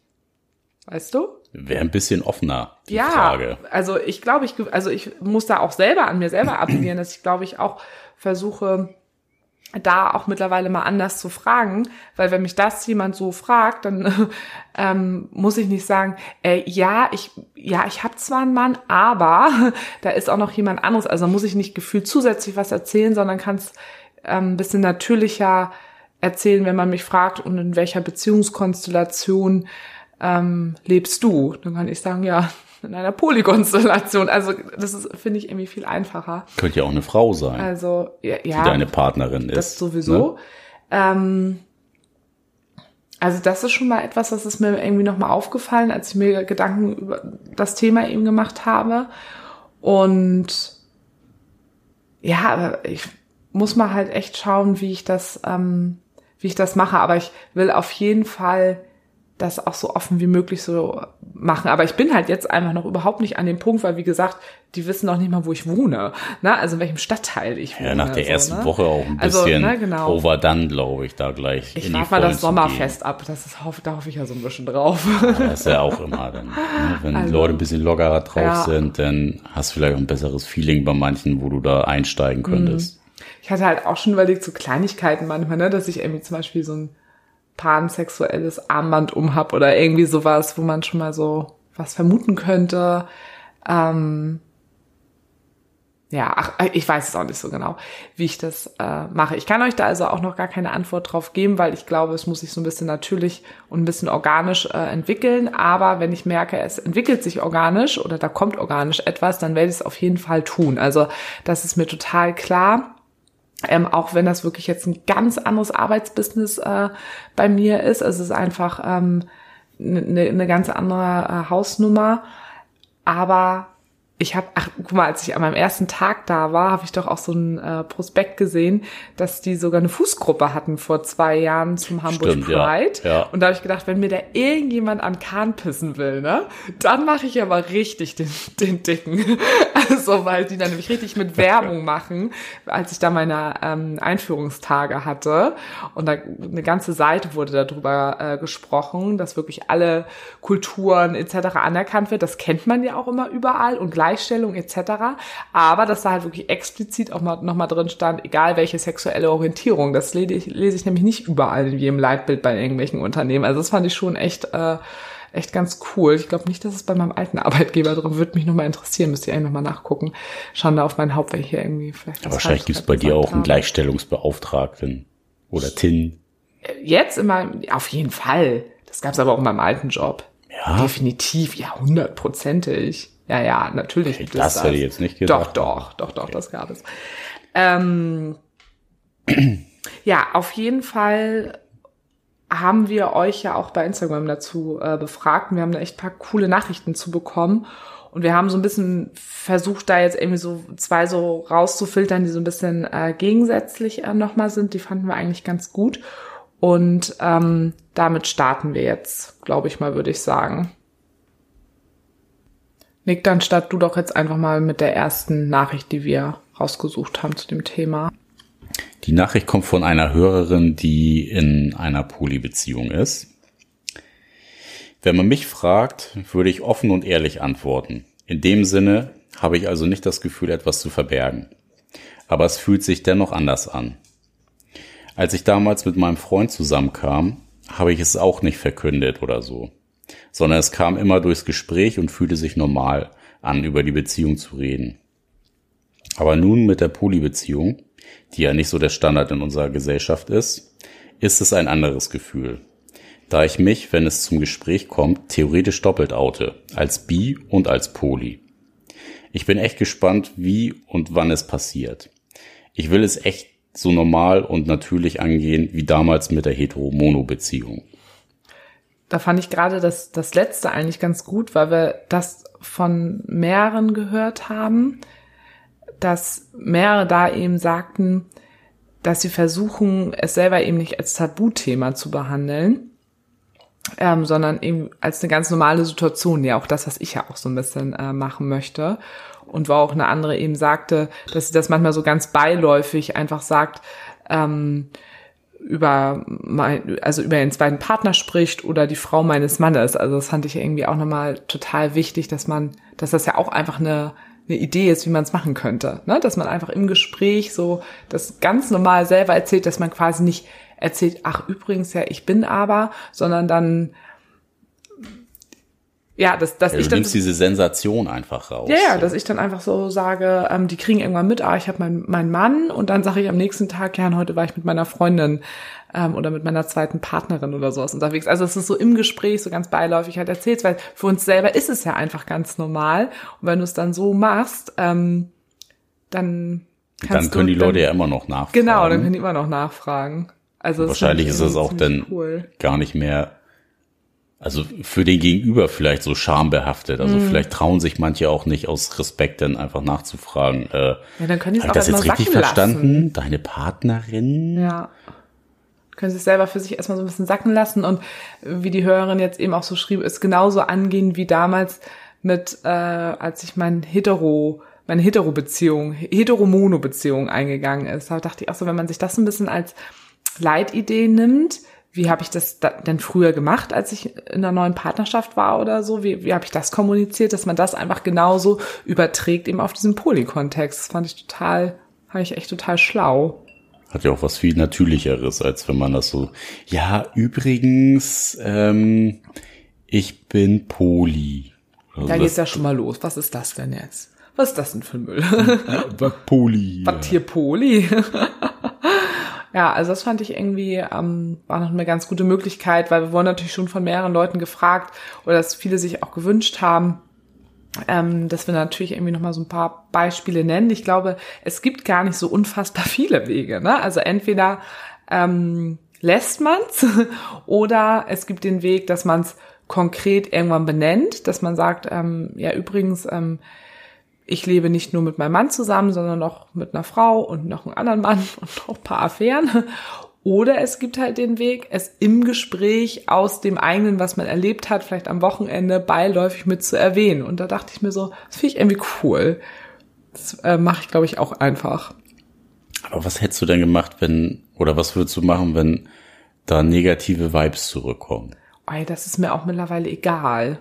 [SPEAKER 2] Weißt du?
[SPEAKER 1] Wäre ein bisschen offener, die ja, Frage.
[SPEAKER 2] Also ich glaube, ich, also ich muss da auch selber an mir selber appellieren, dass ich glaube ich auch versuche, da auch mittlerweile mal anders zu fragen, weil wenn mich das jemand so fragt, dann <laughs> ähm, muss ich nicht sagen, äh, ja, ich ja, ich habe zwar einen Mann, aber <laughs> da ist auch noch jemand anderes, also muss ich nicht gefühlt zusätzlich was erzählen, sondern kann es ähm, ein bisschen natürlicher erzählen, wenn man mich fragt und in welcher Beziehungskonstellation ähm, lebst du? Dann kann ich sagen, ja, in einer Polykonstellation. Also das ist, finde ich, irgendwie viel einfacher.
[SPEAKER 1] Könnte ja auch eine Frau sein.
[SPEAKER 2] Also, ja,
[SPEAKER 1] die deine Partnerin ist.
[SPEAKER 2] Das sowieso. Ne? Ähm, also das ist schon mal etwas, das ist mir irgendwie nochmal aufgefallen, als ich mir Gedanken über das Thema eben gemacht habe. Und ja, aber ich muss mal halt echt schauen, wie ich das, ähm, wie ich das mache. Aber ich will auf jeden Fall das auch so offen wie möglich so machen. Aber ich bin halt jetzt einfach noch überhaupt nicht an dem Punkt, weil wie gesagt, die wissen noch nicht mal, wo ich wohne. Ne? Also in welchem Stadtteil ich wohne.
[SPEAKER 1] Ja, nach der so, ersten ne? Woche auch ein also, bisschen also, ne, genau. overdone, glaube ich, da gleich.
[SPEAKER 2] Ich warte mal das Sommerfest ab. Das ist, da hoffe ich ja so ein bisschen drauf.
[SPEAKER 1] Ja, das ist ja auch immer dann. Ne? Wenn also, Leute ein bisschen lockerer drauf ja. sind, dann hast du vielleicht auch ein besseres Feeling bei manchen, wo du da einsteigen könntest. Mhm.
[SPEAKER 2] Ich hatte halt auch schon überlegt, so Kleinigkeiten manchmal, ne, dass ich irgendwie zum Beispiel so ein pansexuelles Armband umhab oder irgendwie sowas, wo man schon mal so was vermuten könnte. Ähm, ja, ach, ich weiß es auch nicht so genau, wie ich das äh, mache. Ich kann euch da also auch noch gar keine Antwort drauf geben, weil ich glaube, es muss sich so ein bisschen natürlich und ein bisschen organisch äh, entwickeln. Aber wenn ich merke, es entwickelt sich organisch oder da kommt organisch etwas, dann werde ich es auf jeden Fall tun. Also das ist mir total klar. Ähm, auch wenn das wirklich jetzt ein ganz anderes Arbeitsbusiness äh, bei mir ist. Es ist einfach ähm, eine, eine ganz andere äh, Hausnummer. Aber ich habe, ach guck mal, als ich an meinem ersten Tag da war, habe ich doch auch so ein äh, Prospekt gesehen, dass die sogar eine Fußgruppe hatten vor zwei Jahren zum Hamburg Stimmt, Pride. Ja, ja. Und da habe ich gedacht, wenn mir da irgendjemand an Kahn pissen will, ne, dann mache ich aber richtig den, den Dicken. <laughs> Also, weil die dann nämlich richtig mit Werbung machen, als ich da meine ähm, Einführungstage hatte. Und da eine ganze Seite wurde darüber äh, gesprochen, dass wirklich alle Kulturen etc. anerkannt wird. Das kennt man ja auch immer überall und gleich Gleichstellung etc. Aber dass da halt wirklich explizit auch mal nochmal drin stand, egal welche sexuelle Orientierung. Das lese ich, lese ich nämlich nicht überall in jedem Leitbild bei irgendwelchen Unternehmen. Also das fand ich schon echt äh, echt ganz cool. Ich glaube nicht, dass es bei meinem alten Arbeitgeber drin würde mich nochmal interessieren, müsste ich eigentlich nochmal nachgucken. Schauen da auf mein Haupt, wenn ich hier irgendwie vielleicht.
[SPEAKER 1] Aber wahrscheinlich gibt es bei dir auch einen Gleichstellungsbeauftragten oder TIN.
[SPEAKER 2] Jetzt immer, auf jeden Fall. Das gab es aber auch in meinem alten Job. Ja. Definitiv, ja, hundertprozentig. Ja, ja, natürlich
[SPEAKER 1] gibt das es das. hätte ich jetzt nicht gedacht.
[SPEAKER 2] Doch, doch, doch, doch, okay. das gab es. Ähm, ja, auf jeden Fall haben wir euch ja auch bei Instagram dazu äh, befragt. Wir haben da echt paar coole Nachrichten zu bekommen. Und wir haben so ein bisschen versucht, da jetzt irgendwie so zwei so rauszufiltern, die so ein bisschen äh, gegensätzlich äh, nochmal sind. Die fanden wir eigentlich ganz gut. Und ähm, damit starten wir jetzt, glaube ich mal, würde ich sagen. Nick, dann start du doch jetzt einfach mal mit der ersten Nachricht, die wir rausgesucht haben zu dem Thema.
[SPEAKER 1] Die Nachricht kommt von einer Hörerin, die in einer Polybeziehung ist. Wenn man mich fragt, würde ich offen und ehrlich antworten. In dem Sinne habe ich also nicht das Gefühl, etwas zu verbergen. Aber es fühlt sich dennoch anders an. Als ich damals mit meinem Freund zusammenkam, habe ich es auch nicht verkündet oder so sondern es kam immer durchs Gespräch und fühlte sich normal an, über die Beziehung zu reden. Aber nun mit der Polybeziehung, die ja nicht so der Standard in unserer Gesellschaft ist, ist es ein anderes Gefühl. Da ich mich, wenn es zum Gespräch kommt, theoretisch doppelt oute, als bi und als poly. Ich bin echt gespannt, wie und wann es passiert. Ich will es echt so normal und natürlich angehen wie damals mit der hetero-mono-Beziehung
[SPEAKER 2] da fand ich gerade das, das letzte eigentlich ganz gut, weil wir das von mehreren gehört haben, dass mehrere da eben sagten, dass sie versuchen, es selber eben nicht als Tabuthema zu behandeln, ähm, sondern eben als eine ganz normale Situation, ja auch das, was ich ja auch so ein bisschen äh, machen möchte. Und wo auch eine andere eben sagte, dass sie das manchmal so ganz beiläufig einfach sagt, ähm, über mein, also über den zweiten Partner spricht oder die Frau meines Mannes. Also das fand ich irgendwie auch nochmal total wichtig, dass man, dass das ja auch einfach eine, eine Idee ist, wie man es machen könnte. Ne? Dass man einfach im Gespräch so das ganz normal selber erzählt, dass man quasi nicht erzählt, ach übrigens ja, ich bin aber, sondern dann ja, dass, dass
[SPEAKER 1] ja,
[SPEAKER 2] ich
[SPEAKER 1] dann. Du nimmst diese Sensation einfach raus.
[SPEAKER 2] Ja, ja, dass ich dann einfach so sage, ähm, die kriegen irgendwann mit, ah, ich habe meinen mein Mann und dann sage ich am nächsten Tag, ja, heute war ich mit meiner Freundin ähm, oder mit meiner zweiten Partnerin oder sowas unterwegs. Also es ist so im Gespräch so ganz beiläufig halt erzählt, weil für uns selber ist es ja einfach ganz normal. Und wenn du es dann so machst, ähm, dann
[SPEAKER 1] kannst Dann können du, die Leute dann, ja immer noch nachfragen.
[SPEAKER 2] Genau, dann können die immer noch nachfragen. Also
[SPEAKER 1] wahrscheinlich ist es auch dann cool. gar nicht mehr also für den Gegenüber vielleicht so schambehaftet. Also mm. vielleicht trauen sich manche auch nicht aus Respekt dann einfach nachzufragen. Äh,
[SPEAKER 2] ja, dann können die es auch
[SPEAKER 1] das jetzt richtig verstanden? Lassen. Deine Partnerin?
[SPEAKER 2] Ja. Können sie es selber für sich erstmal so ein bisschen sacken lassen und wie die Hörerin jetzt eben auch so schrieb, ist genauso angehen wie damals mit, äh, als ich mein Hetero, meine Hetero-Beziehung, Hetero-Mono-Beziehung eingegangen ist. Da dachte ich auch so, wenn man sich das ein bisschen als Leitidee nimmt, wie habe ich das denn früher gemacht, als ich in einer neuen Partnerschaft war oder so? Wie, wie habe ich das kommuniziert, dass man das einfach genauso überträgt eben auf diesen Polykontext? Das fand ich total, fand ich echt total schlau.
[SPEAKER 1] Hat ja auch was viel Natürlicheres, als wenn man das so, ja, übrigens, ähm, ich bin Poly.
[SPEAKER 2] Also da geht's ja schon mal los. Was ist das denn jetzt? was ist das denn für ein Müll? <laughs>
[SPEAKER 1] Was Poli.
[SPEAKER 2] Was hier Poli? <laughs> ja, also das fand ich irgendwie, ähm, war noch eine ganz gute Möglichkeit, weil wir wurden natürlich schon von mehreren Leuten gefragt oder dass viele sich auch gewünscht haben, ähm, dass wir natürlich irgendwie noch mal so ein paar Beispiele nennen. Ich glaube, es gibt gar nicht so unfassbar viele Wege. Ne? Also entweder ähm, lässt man's <laughs> oder es gibt den Weg, dass man es konkret irgendwann benennt, dass man sagt, ähm, ja übrigens, ähm, ich lebe nicht nur mit meinem Mann zusammen, sondern noch mit einer Frau und noch einem anderen Mann <laughs> und noch ein paar Affären. Oder es gibt halt den Weg, es im Gespräch aus dem eigenen, was man erlebt hat, vielleicht am Wochenende beiläufig mit zu erwähnen. Und da dachte ich mir so, das finde ich irgendwie cool. Das äh, mache ich, glaube ich, auch einfach.
[SPEAKER 1] Aber was hättest du denn gemacht, wenn, oder was würdest du machen, wenn da negative Vibes zurückkommen?
[SPEAKER 2] Ey, das ist mir auch mittlerweile egal.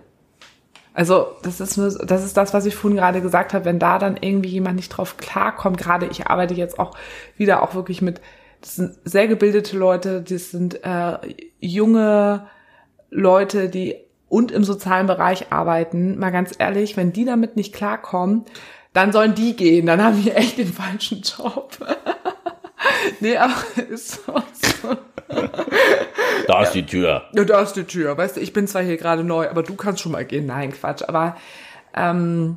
[SPEAKER 2] Also das ist nur, das ist das, was ich vorhin gerade gesagt habe. Wenn da dann irgendwie jemand nicht drauf klarkommt, gerade ich arbeite jetzt auch wieder auch wirklich mit, das sind sehr gebildete Leute, das sind äh, junge Leute, die und im sozialen Bereich arbeiten. Mal ganz ehrlich, wenn die damit nicht klarkommen, dann sollen die gehen. Dann haben die echt den falschen Job. <laughs> nee, aber <laughs> ist so.
[SPEAKER 1] Da ist die Tür.
[SPEAKER 2] Ja, da ist die Tür. Weißt du, ich bin zwar hier gerade neu, aber du kannst schon mal gehen. Nein, Quatsch. Aber ähm,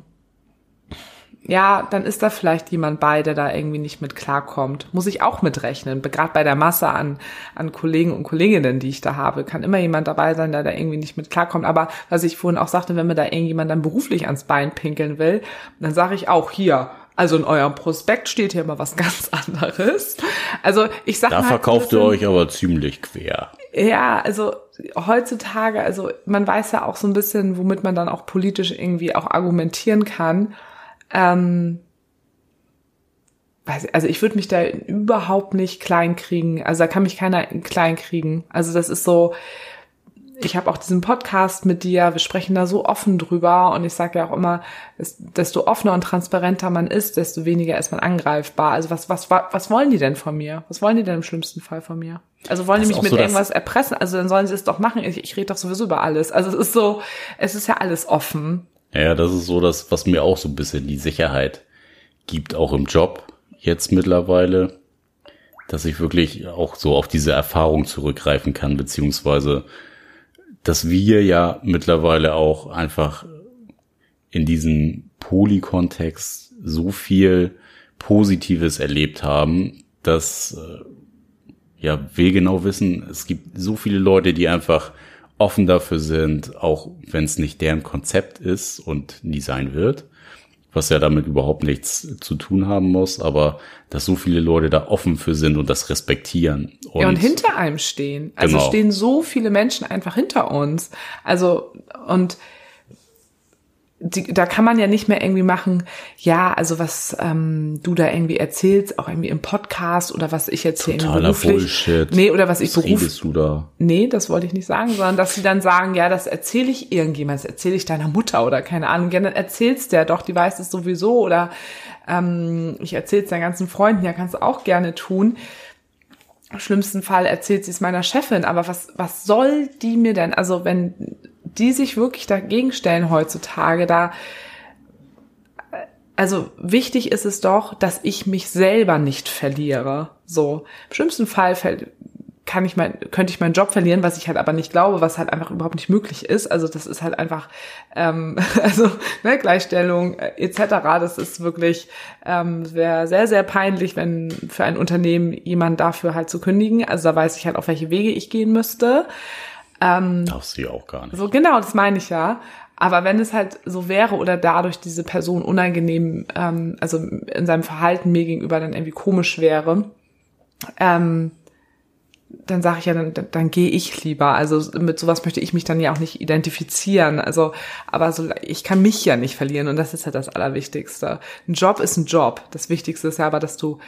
[SPEAKER 2] ja, dann ist da vielleicht jemand bei, der da irgendwie nicht mit klarkommt. Muss ich auch mitrechnen. Gerade bei der Masse an, an Kollegen und Kolleginnen, die ich da habe, kann immer jemand dabei sein, der da irgendwie nicht mit klarkommt. Aber was ich vorhin auch sagte, wenn mir da irgendjemand dann beruflich ans Bein pinkeln will, dann sage ich auch hier, also in eurem Prospekt steht hier immer was ganz anderes. Also ich sag
[SPEAKER 1] Da
[SPEAKER 2] mal,
[SPEAKER 1] verkauft ihr euch aber ziemlich quer.
[SPEAKER 2] Ja, also heutzutage, also man weiß ja auch so ein bisschen, womit man dann auch politisch irgendwie auch argumentieren kann. Ähm, also ich würde mich da überhaupt nicht klein kriegen. Also da kann mich keiner klein kriegen. Also das ist so, ich habe auch diesen Podcast mit dir, wir sprechen da so offen drüber und ich sage ja auch immer, desto offener und transparenter man ist, desto weniger ist man angreifbar. Also was, was, was wollen die denn von mir? Was wollen die denn im schlimmsten Fall von mir? Also wollen die mich mit so, irgendwas erpressen? Also dann sollen sie es doch machen. Ich, ich rede doch sowieso über alles. Also es ist so, es ist ja alles offen.
[SPEAKER 1] Ja, das ist so das, was mir auch so ein bisschen die Sicherheit gibt, auch im Job jetzt mittlerweile, dass ich wirklich auch so auf diese Erfahrung zurückgreifen kann, beziehungsweise dass wir ja mittlerweile auch einfach in diesem Polykontext so viel Positives erlebt haben, dass äh, ja wir genau wissen, es gibt so viele Leute, die einfach offen dafür sind, auch wenn es nicht deren Konzept ist und nie sein wird, was ja damit überhaupt nichts zu tun haben muss, aber dass so viele Leute da offen für sind und das respektieren.
[SPEAKER 2] Und, ja, und hinter einem stehen. Also genau. stehen so viele Menschen einfach hinter uns. Also, und die, da kann man ja nicht mehr irgendwie machen, ja, also was ähm, du da irgendwie erzählst, auch irgendwie im Podcast oder was ich jetzt hier
[SPEAKER 1] Totaler beruflich, Bullshit.
[SPEAKER 2] Nee, oder was ich
[SPEAKER 1] beruflich. du da?
[SPEAKER 2] Nee, das wollte ich nicht sagen, sondern dass sie dann sagen, ja, das erzähle ich irgendjemand, das erzähle ich deiner Mutter oder keine Ahnung, ja, dann erzählst der doch, die weiß es sowieso oder ähm, ich erzähle es deinen ganzen Freunden, ja, kannst du auch gerne tun. Im schlimmsten Fall erzählt sie es meiner Chefin, aber was, was soll die mir denn? Also wenn die sich wirklich dagegen stellen heutzutage, da, also wichtig ist es doch, dass ich mich selber nicht verliere. So, im schlimmsten Fall kann ich mein, könnte ich meinen Job verlieren, was ich halt aber nicht glaube, was halt einfach überhaupt nicht möglich ist. Also das ist halt einfach, ähm, <laughs> also ne, Gleichstellung äh, etc. Das ist wirklich, ähm, wäre sehr sehr peinlich, wenn für ein Unternehmen jemand dafür halt zu kündigen. Also da weiß ich halt, auf welche Wege ich gehen müsste.
[SPEAKER 1] Ähm, Darfst du ja auch gar nicht.
[SPEAKER 2] So genau, das meine ich ja. Aber wenn es halt so wäre oder dadurch diese Person unangenehm, ähm, also in seinem Verhalten mir gegenüber dann irgendwie komisch wäre, ähm, dann sage ich ja, dann, dann, gehe ich lieber. Also mit sowas möchte ich mich dann ja auch nicht identifizieren. Also, aber so, ich kann mich ja nicht verlieren und das ist ja das Allerwichtigste. Ein Job ist ein Job. Das Wichtigste ist ja aber, dass du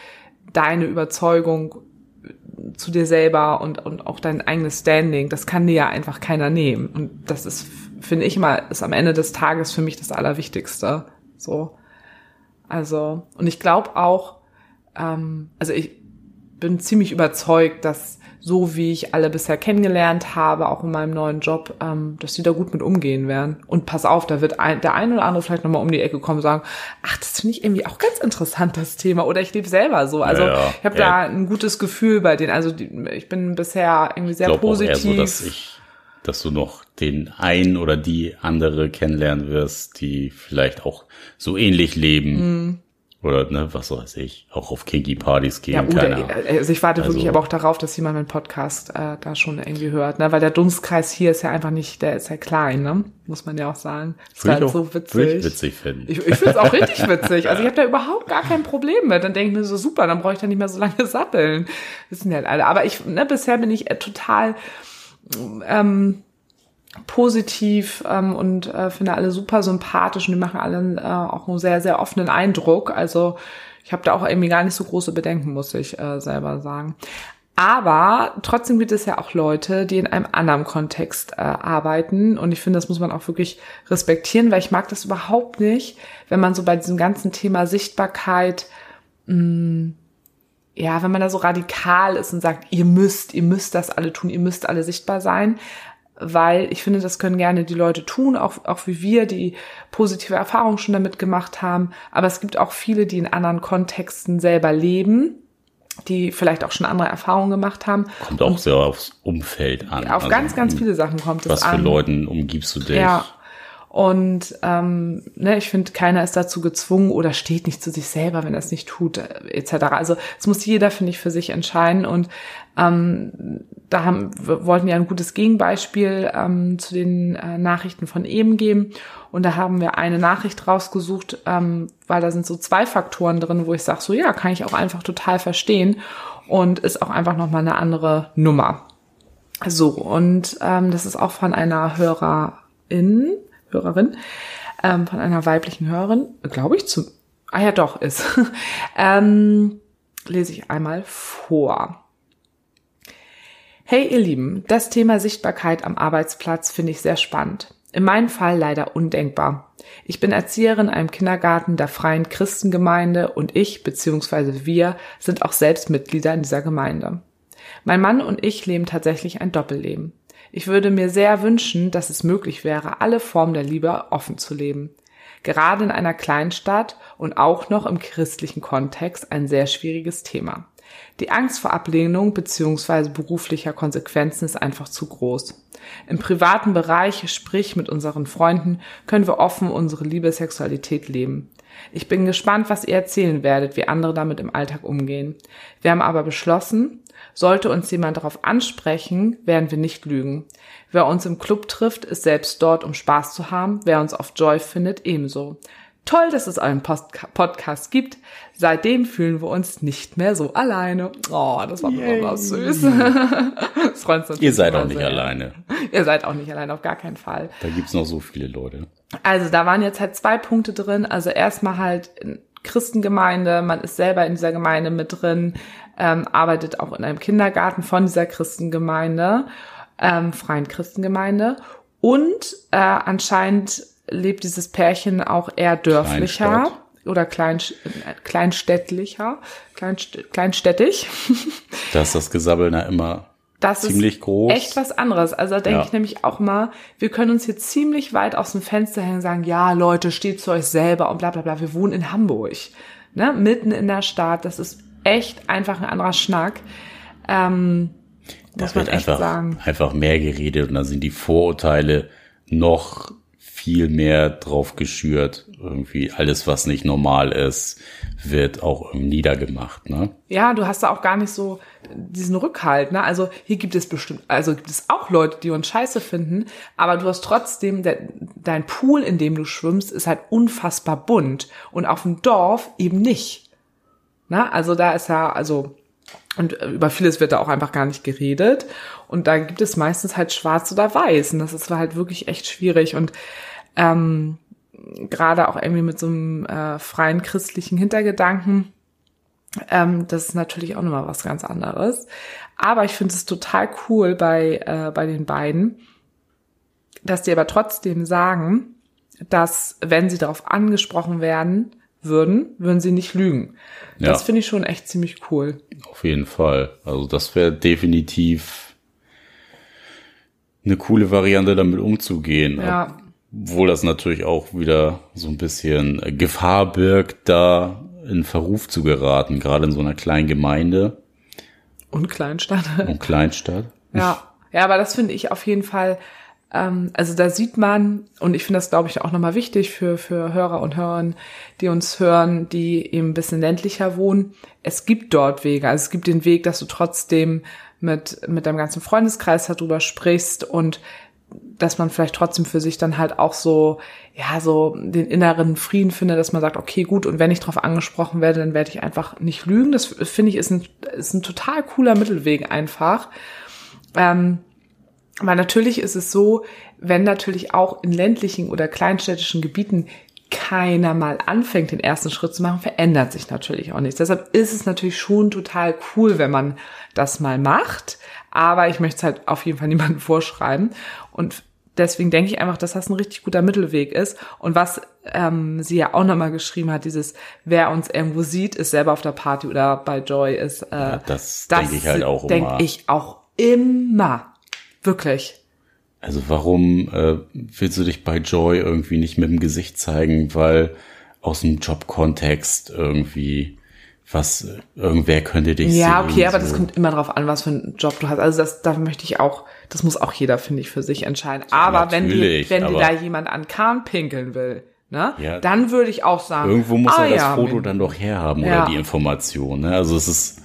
[SPEAKER 2] deine Überzeugung zu dir selber und, und auch dein eigenes Standing, das kann dir ja einfach keiner nehmen. Und das ist, finde ich mal, ist am Ende des Tages für mich das Allerwichtigste. So. Also, und ich glaube auch, ähm, also ich bin ziemlich überzeugt, dass so wie ich alle bisher kennengelernt habe, auch in meinem neuen Job, ähm, dass die da gut mit umgehen werden. Und pass auf, da wird ein, der ein oder andere vielleicht nochmal um die Ecke kommen und sagen, ach, das finde ich irgendwie auch ganz interessant, das Thema. Oder ich lebe selber so. Also ja, ja. ich habe ja. da ein gutes Gefühl bei denen. Also die, ich bin bisher irgendwie sehr ich positiv. Auch eher so,
[SPEAKER 1] dass ich dass du noch den einen oder die andere kennenlernen wirst, die vielleicht auch so ähnlich leben. Mm. Oder, ne, was weiß ich, auch auf Kinky-Partys gehen. Ja, oder,
[SPEAKER 2] also ich warte also, wirklich aber auch darauf, dass jemand meinen Podcast äh, da schon irgendwie hört, ne? Weil der Dunstkreis hier ist ja einfach nicht, der ist ja klein, ne? Muss man ja auch sagen. Das ist halt so witzig.
[SPEAKER 1] Ich witzig finden.
[SPEAKER 2] Ich, ich finde es auch richtig <laughs> witzig. Also ich habe da überhaupt gar kein Problem mit. Dann denke ich mir so, super, dann brauche ich da nicht mehr so lange <laughs> sappeln. Wissen ja halt alle. Aber ich, ne, bisher bin ich äh, total ähm, positiv ähm, und äh, finde alle super sympathisch und die machen allen äh, auch einen sehr, sehr offenen Eindruck. Also ich habe da auch irgendwie gar nicht so große Bedenken, muss ich äh, selber sagen. Aber trotzdem gibt es ja auch Leute, die in einem anderen Kontext äh, arbeiten. Und ich finde, das muss man auch wirklich respektieren, weil ich mag das überhaupt nicht, wenn man so bei diesem ganzen Thema Sichtbarkeit, mh, mm, ja, wenn man da so radikal ist und sagt, ihr müsst, ihr müsst das alle tun, ihr müsst alle sichtbar sein weil ich finde, das können gerne die Leute tun, auch, auch wie wir, die positive Erfahrungen schon damit gemacht haben. Aber es gibt auch viele, die in anderen Kontexten selber leben, die vielleicht auch schon andere Erfahrungen gemacht haben.
[SPEAKER 1] Kommt auch sehr aufs Umfeld an.
[SPEAKER 2] Auf also, ganz, ganz viele Sachen kommt es
[SPEAKER 1] an. Was für Leuten umgibst du dich?
[SPEAKER 2] Ja. Und ähm, ne, ich finde, keiner ist dazu gezwungen oder steht nicht zu sich selber, wenn er es nicht tut, äh, etc. Also es muss jeder, finde ich, für sich entscheiden. Und ähm, da haben, wir wollten ja ein gutes Gegenbeispiel ähm, zu den äh, Nachrichten von eben geben. Und da haben wir eine Nachricht rausgesucht, ähm, weil da sind so zwei Faktoren drin, wo ich sage, so ja, kann ich auch einfach total verstehen und ist auch einfach nochmal eine andere Nummer. So, und ähm, das ist auch von einer Hörerin, Hörerin, ähm, von einer weiblichen Hörerin, glaube ich, zu, ah ja doch, ist, <laughs> ähm, lese ich einmal vor. Hey ihr Lieben, das Thema Sichtbarkeit am Arbeitsplatz finde ich sehr spannend. In meinem Fall leider undenkbar. Ich bin Erzieherin in einem Kindergarten der Freien Christengemeinde und ich bzw. wir sind auch selbst Mitglieder in dieser Gemeinde. Mein Mann und ich leben tatsächlich ein Doppelleben. Ich würde mir sehr wünschen, dass es möglich wäre, alle Formen der Liebe offen zu leben. Gerade in einer Kleinstadt und auch noch im christlichen Kontext ein sehr schwieriges Thema. Die Angst vor Ablehnung bzw. beruflicher Konsequenzen ist einfach zu groß. Im privaten Bereich, sprich mit unseren Freunden, können wir offen unsere Liebesexualität leben. Ich bin gespannt, was ihr erzählen werdet, wie andere damit im Alltag umgehen. Wir haben aber beschlossen, sollte uns jemand darauf ansprechen, werden wir nicht lügen. Wer uns im Club trifft, ist selbst dort, um Spaß zu haben. Wer uns auf Joy findet, ebenso. Toll, dass es einen Post Podcast gibt. Seitdem fühlen wir uns nicht mehr so alleine. Oh, das war besonders süß. <laughs>
[SPEAKER 1] das freut uns Ihr seid auch nicht sehr. alleine.
[SPEAKER 2] Ihr seid auch nicht alleine, auf gar keinen Fall.
[SPEAKER 1] Da gibt's noch so viele Leute.
[SPEAKER 2] Also da waren jetzt halt zwei Punkte drin. Also erstmal halt Christengemeinde, man ist selber in dieser Gemeinde mit drin, ähm, arbeitet auch in einem Kindergarten von dieser Christengemeinde, ähm, freien Christengemeinde. Und äh, anscheinend lebt dieses Pärchen auch eher dörflicher Kleinstadt. oder klein, kleinstädtlicher, kleinst, kleinstädtisch. <laughs>
[SPEAKER 1] Da ist das Gesabbel da immer das ziemlich groß.
[SPEAKER 2] Echt was anderes. Also da denke ja. ich nämlich auch mal, wir können uns hier ziemlich weit aus dem Fenster hängen und sagen, ja, Leute, steht zu euch selber und bla bla bla. Wir wohnen in Hamburg. Ne? Mitten in der Stadt. Das ist echt einfach ein anderer Schnack. Ähm,
[SPEAKER 1] da wird einfach, sagen. einfach mehr geredet und dann sind die Vorurteile noch viel mehr drauf geschürt. Irgendwie alles, was nicht normal ist, wird auch niedergemacht, ne?
[SPEAKER 2] Ja, du hast da auch gar nicht so diesen Rückhalt, ne? Also hier gibt es bestimmt, also gibt es auch Leute, die uns scheiße finden, aber du hast trotzdem, der, dein Pool, in dem du schwimmst, ist halt unfassbar bunt und auf dem Dorf eben nicht. Na, also da ist ja, also und über vieles wird da auch einfach gar nicht geredet. Und da gibt es meistens halt schwarz oder weiß. Und das ist halt wirklich echt schwierig. Und ähm, gerade auch irgendwie mit so einem äh, freien christlichen Hintergedanken. Ähm, das ist natürlich auch nochmal was ganz anderes. Aber ich finde es total cool bei, äh, bei den beiden, dass die aber trotzdem sagen, dass wenn sie darauf angesprochen werden, würden, würden sie nicht lügen. Ja. Das finde ich schon echt ziemlich cool.
[SPEAKER 1] Auf jeden Fall. Also das wäre definitiv eine coole Variante, damit umzugehen. Ja. Obwohl das natürlich auch wieder so ein bisschen Gefahr birgt, da in Verruf zu geraten, gerade in so einer kleinen Gemeinde.
[SPEAKER 2] Und Kleinstadt.
[SPEAKER 1] Und Kleinstadt.
[SPEAKER 2] Ja, ja, aber das finde ich auf jeden Fall ähm, also da sieht man, und ich finde das, glaube ich, auch nochmal wichtig für, für Hörer und Hörerinnen, die uns hören, die eben ein bisschen ländlicher wohnen. Es gibt dort Wege. Also es gibt den Weg, dass du trotzdem mit, mit deinem ganzen Freundeskreis darüber sprichst und dass man vielleicht trotzdem für sich dann halt auch so, ja, so den inneren Frieden findet, dass man sagt, okay, gut, und wenn ich darauf angesprochen werde, dann werde ich einfach nicht lügen. Das finde ich ist ein, ist ein total cooler Mittelweg einfach. Ähm, weil natürlich ist es so, wenn natürlich auch in ländlichen oder kleinstädtischen Gebieten keiner mal anfängt, den ersten Schritt zu machen, verändert sich natürlich auch nichts. Deshalb ist es natürlich schon total cool, wenn man das mal macht. Aber ich möchte es halt auf jeden Fall <laughs> niemandem vorschreiben. Und deswegen denke ich einfach, dass das ein richtig guter Mittelweg ist. Und was ähm, sie ja auch nochmal geschrieben hat, dieses, wer uns irgendwo sieht, ist selber auf der Party oder bei Joy ist, äh, ja,
[SPEAKER 1] das, das denke ich halt auch
[SPEAKER 2] immer. Denke ich auch immer. Wirklich.
[SPEAKER 1] Also warum äh, willst du dich bei Joy irgendwie nicht mit dem Gesicht zeigen, weil aus dem Jobkontext irgendwie was irgendwer könnte dich
[SPEAKER 2] ja, sehen. Ja, okay, aber so. das kommt immer drauf an, was für einen Job du hast. Also das da möchte ich auch, das muss auch jeder finde ich für sich entscheiden. Aber ja, wenn dir wenn dir da jemand an Kahn pinkeln will, ne, ja, dann würde ich auch sagen,
[SPEAKER 1] irgendwo muss ah, er das ja, Foto dann doch herhaben oder die Information, ne? Also es ist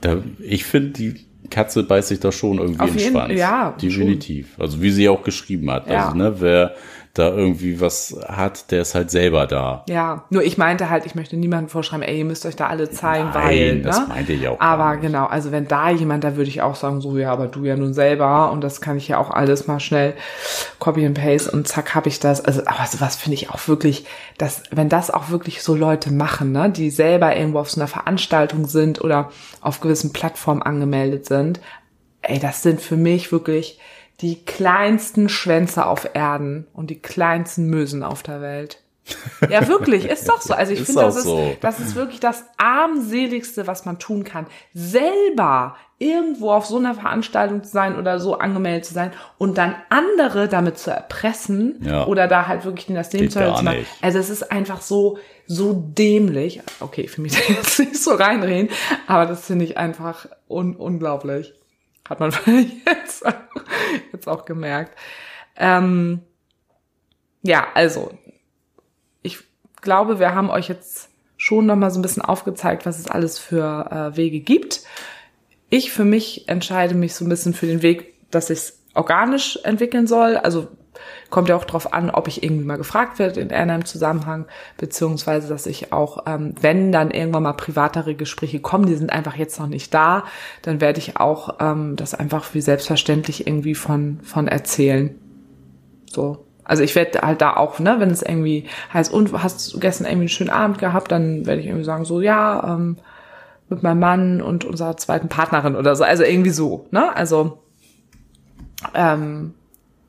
[SPEAKER 1] da ich finde die Katze beißt sich da schon irgendwie Auf in den Schwanz. Ja, definitiv. Schon. Also wie sie auch geschrieben hat. Ja. Also, ne, wer da irgendwie was hat, der ist halt selber da.
[SPEAKER 2] Ja, nur ich meinte halt, ich möchte niemandem vorschreiben, ey, ihr müsst euch da alle zeigen, Nein, weil. Ne?
[SPEAKER 1] das meinte ich auch.
[SPEAKER 2] Aber genau, also wenn da jemand, da würde ich auch sagen, so, ja, aber du ja nun selber und das kann ich ja auch alles mal schnell copy and paste und zack, habe ich das. Also, aber sowas finde ich auch wirklich, dass, wenn das auch wirklich so Leute machen, ne, die selber irgendwo auf so einer Veranstaltung sind oder auf gewissen Plattformen angemeldet sind, ey, das sind für mich wirklich die kleinsten Schwänze auf Erden und die kleinsten Mösen auf der Welt. Ja, wirklich, ist doch so. Also ich <laughs> finde, das, ist, so. das ist wirklich das armseligste, was man tun kann. Selber irgendwo auf so einer Veranstaltung zu sein oder so angemeldet zu sein und dann andere damit zu erpressen ja. oder da halt wirklich in das Leben zu machen. Also es ist einfach so, so dämlich. Okay, für mich <laughs> jetzt nicht so reinreden, aber das finde ich einfach un unglaublich. Hat man <laughs> jetzt, jetzt auch gemerkt. Ähm, ja, also, ich glaube, wir haben euch jetzt schon nochmal so ein bisschen aufgezeigt, was es alles für äh, Wege gibt. Ich für mich entscheide mich so ein bisschen für den Weg, dass ich es organisch entwickeln soll. Also Kommt ja auch drauf an, ob ich irgendwie mal gefragt werde in einem Zusammenhang, beziehungsweise dass ich auch, ähm, wenn dann irgendwann mal privatere Gespräche kommen, die sind einfach jetzt noch nicht da, dann werde ich auch ähm, das einfach wie selbstverständlich irgendwie von, von erzählen. So. Also ich werde halt da auch, ne, wenn es irgendwie heißt, und hast du gestern irgendwie einen schönen Abend gehabt, dann werde ich irgendwie sagen, so, ja, ähm, mit meinem Mann und unserer zweiten Partnerin oder so. Also irgendwie so, ne? Also ähm,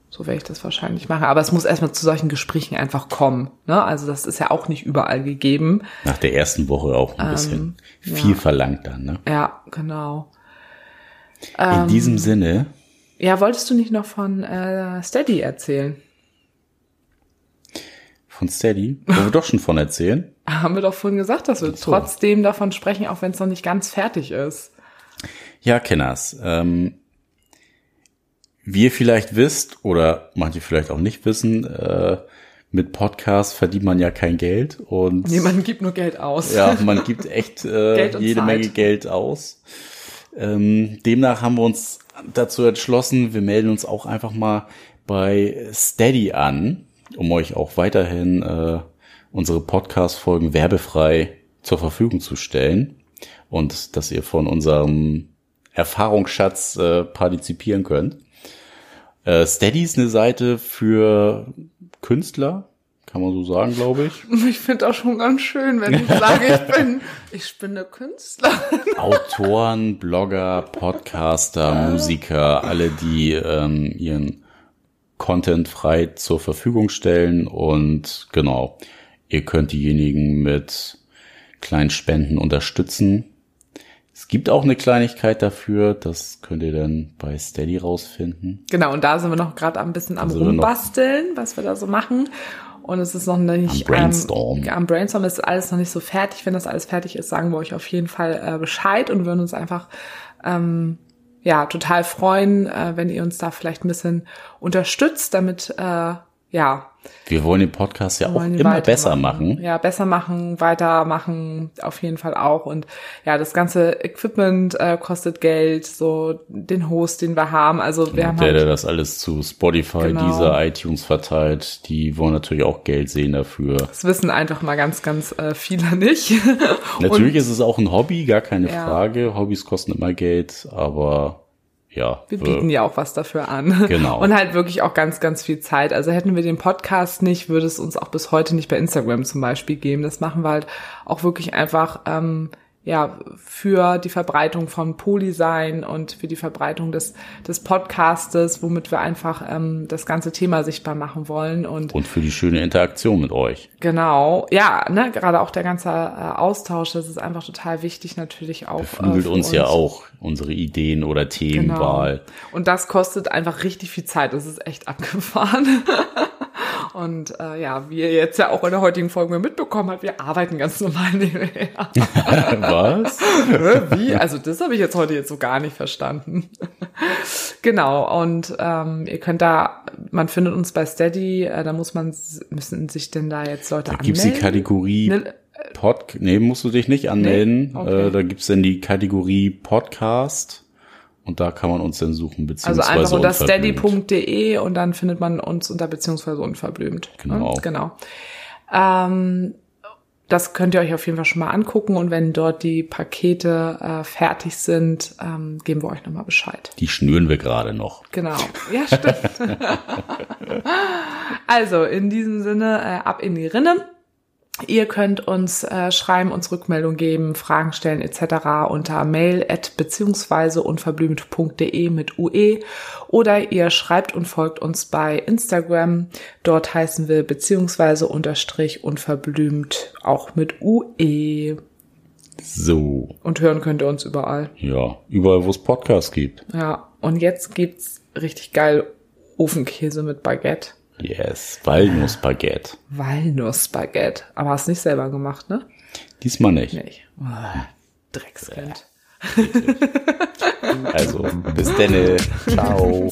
[SPEAKER 2] so werde ich das wahrscheinlich machen. Aber es muss erstmal zu solchen Gesprächen einfach kommen. Ne? Also das ist ja auch nicht überall gegeben.
[SPEAKER 1] Nach der ersten Woche auch ein ähm, bisschen viel ja. verlangt dann. Ne?
[SPEAKER 2] Ja, genau.
[SPEAKER 1] In ähm, diesem Sinne.
[SPEAKER 2] Ja, wolltest du nicht noch von äh, Steady erzählen?
[SPEAKER 1] Von Steady? Wollen wir doch schon von erzählen? <laughs>
[SPEAKER 2] Haben wir doch vorhin gesagt, dass wir so. trotzdem davon sprechen, auch wenn es noch nicht ganz fertig ist.
[SPEAKER 1] Ja, Kenners. Ähm, wie ihr vielleicht wisst oder manche vielleicht auch nicht wissen, äh, mit Podcasts verdient man ja kein Geld und
[SPEAKER 2] nee, man gibt nur Geld aus.
[SPEAKER 1] Ja, man gibt echt <laughs> äh, jede Zeit. Menge Geld aus. Ähm, demnach haben wir uns dazu entschlossen, wir melden uns auch einfach mal bei Steady an, um euch auch weiterhin äh, unsere Podcast-Folgen werbefrei zur Verfügung zu stellen und dass ihr von unserem Erfahrungsschatz äh, partizipieren könnt. Äh, Steady ist eine Seite für Künstler, kann man so sagen, glaube ich. <laughs>
[SPEAKER 2] Ich finde auch schon ganz schön, wenn ich sage, ich bin, ich bin eine Künstlerin. <laughs>
[SPEAKER 1] Autoren, Blogger, Podcaster, Musiker, alle, die ähm, ihren Content frei zur Verfügung stellen und genau. Ihr könnt diejenigen mit kleinen Spenden unterstützen. Es gibt auch eine Kleinigkeit dafür, das könnt ihr dann bei Steady rausfinden.
[SPEAKER 2] Genau, und da sind wir noch gerade ein bisschen am rumbasteln, was wir da so machen. Und es ist noch nicht
[SPEAKER 1] am Brainstorm.
[SPEAKER 2] Ähm, am Brainstorm ist alles noch nicht so fertig. Wenn das alles fertig ist, sagen wir euch auf jeden Fall äh, Bescheid und würden uns einfach ähm, ja total freuen, äh, wenn ihr uns da vielleicht ein bisschen unterstützt, damit äh, ja.
[SPEAKER 1] Wir wollen den Podcast ja auch immer besser machen.
[SPEAKER 2] Ja, besser machen, weitermachen, auf jeden Fall auch. Und ja, das ganze Equipment äh, kostet Geld, so den Host, den wir haben. Also wir haben
[SPEAKER 1] der, halt, der das alles zu Spotify, genau. dieser iTunes verteilt, die wollen natürlich auch Geld sehen dafür.
[SPEAKER 2] Das wissen einfach mal ganz, ganz äh, viele nicht.
[SPEAKER 1] natürlich <laughs> Und, ist es auch ein Hobby, gar keine ja. Frage. Hobbys kosten immer Geld, aber ja.
[SPEAKER 2] Wir bieten ja auch was dafür an.
[SPEAKER 1] Genau.
[SPEAKER 2] Und halt wirklich auch ganz, ganz viel Zeit. Also hätten wir den Podcast nicht, würde es uns auch bis heute nicht bei Instagram zum Beispiel geben. Das machen wir halt auch wirklich einfach, ähm, ja, für die Verbreitung von Polysein und für die Verbreitung des, des Podcastes, womit wir einfach ähm, das ganze Thema sichtbar machen wollen. Und,
[SPEAKER 1] und für die schöne Interaktion mit euch.
[SPEAKER 2] Genau, ja, ne, gerade auch der ganze äh, Austausch, das ist einfach total wichtig natürlich auch.
[SPEAKER 1] Beflügelt äh, uns, uns, ja auch unsere Ideen oder Themenwahl. Genau.
[SPEAKER 2] Und das kostet einfach richtig viel Zeit, das ist echt abgefahren. <laughs> Und äh, ja, wie ihr jetzt ja auch in der heutigen Folge mitbekommen habt, wir arbeiten ganz normal <laughs> nebenher. <laughs>
[SPEAKER 1] Was?
[SPEAKER 2] wie? Also das habe ich jetzt heute jetzt so gar nicht verstanden. <laughs> genau, und ähm, ihr könnt da, man findet uns bei Steady, äh, da muss man, müssen sich denn da jetzt Leute da anmelden?
[SPEAKER 1] Gibt's die Kategorie ne, Pod, nee, musst du dich nicht anmelden. Nee? Okay. Äh, da gibt's dann die Kategorie Podcast. Und da kann man uns dann suchen, beziehungsweise Also einfach
[SPEAKER 2] unter steady.de und dann findet man uns unter beziehungsweise unverblümt.
[SPEAKER 1] Genau.
[SPEAKER 2] Ne? Genau. Ähm, das könnt ihr euch auf jeden Fall schon mal angucken und wenn dort die Pakete äh, fertig sind, ähm, geben wir euch nochmal Bescheid.
[SPEAKER 1] Die schnüren wir gerade noch.
[SPEAKER 2] Genau. Ja, stimmt. <laughs> also in diesem Sinne, äh, ab in die Rinne. Ihr könnt uns äh, schreiben, uns Rückmeldung geben, Fragen stellen etc. unter mail at beziehungsweise unverblümt.de mit UE oder ihr schreibt und folgt uns bei Instagram. Dort heißen wir beziehungsweise unterstrich unverblümt auch mit UE.
[SPEAKER 1] So.
[SPEAKER 2] Und hören könnt ihr uns überall.
[SPEAKER 1] Ja, überall, wo es Podcasts gibt.
[SPEAKER 2] Ja, und jetzt gibt's richtig geil Ofenkäse mit Baguette.
[SPEAKER 1] Yes, Walnussbaguette.
[SPEAKER 2] Walnussbaguette. Aber hast nicht selber gemacht, ne?
[SPEAKER 1] Diesmal nicht.
[SPEAKER 2] Nicht. Oh, Dreckskind.
[SPEAKER 1] also, bis denne. Ciao.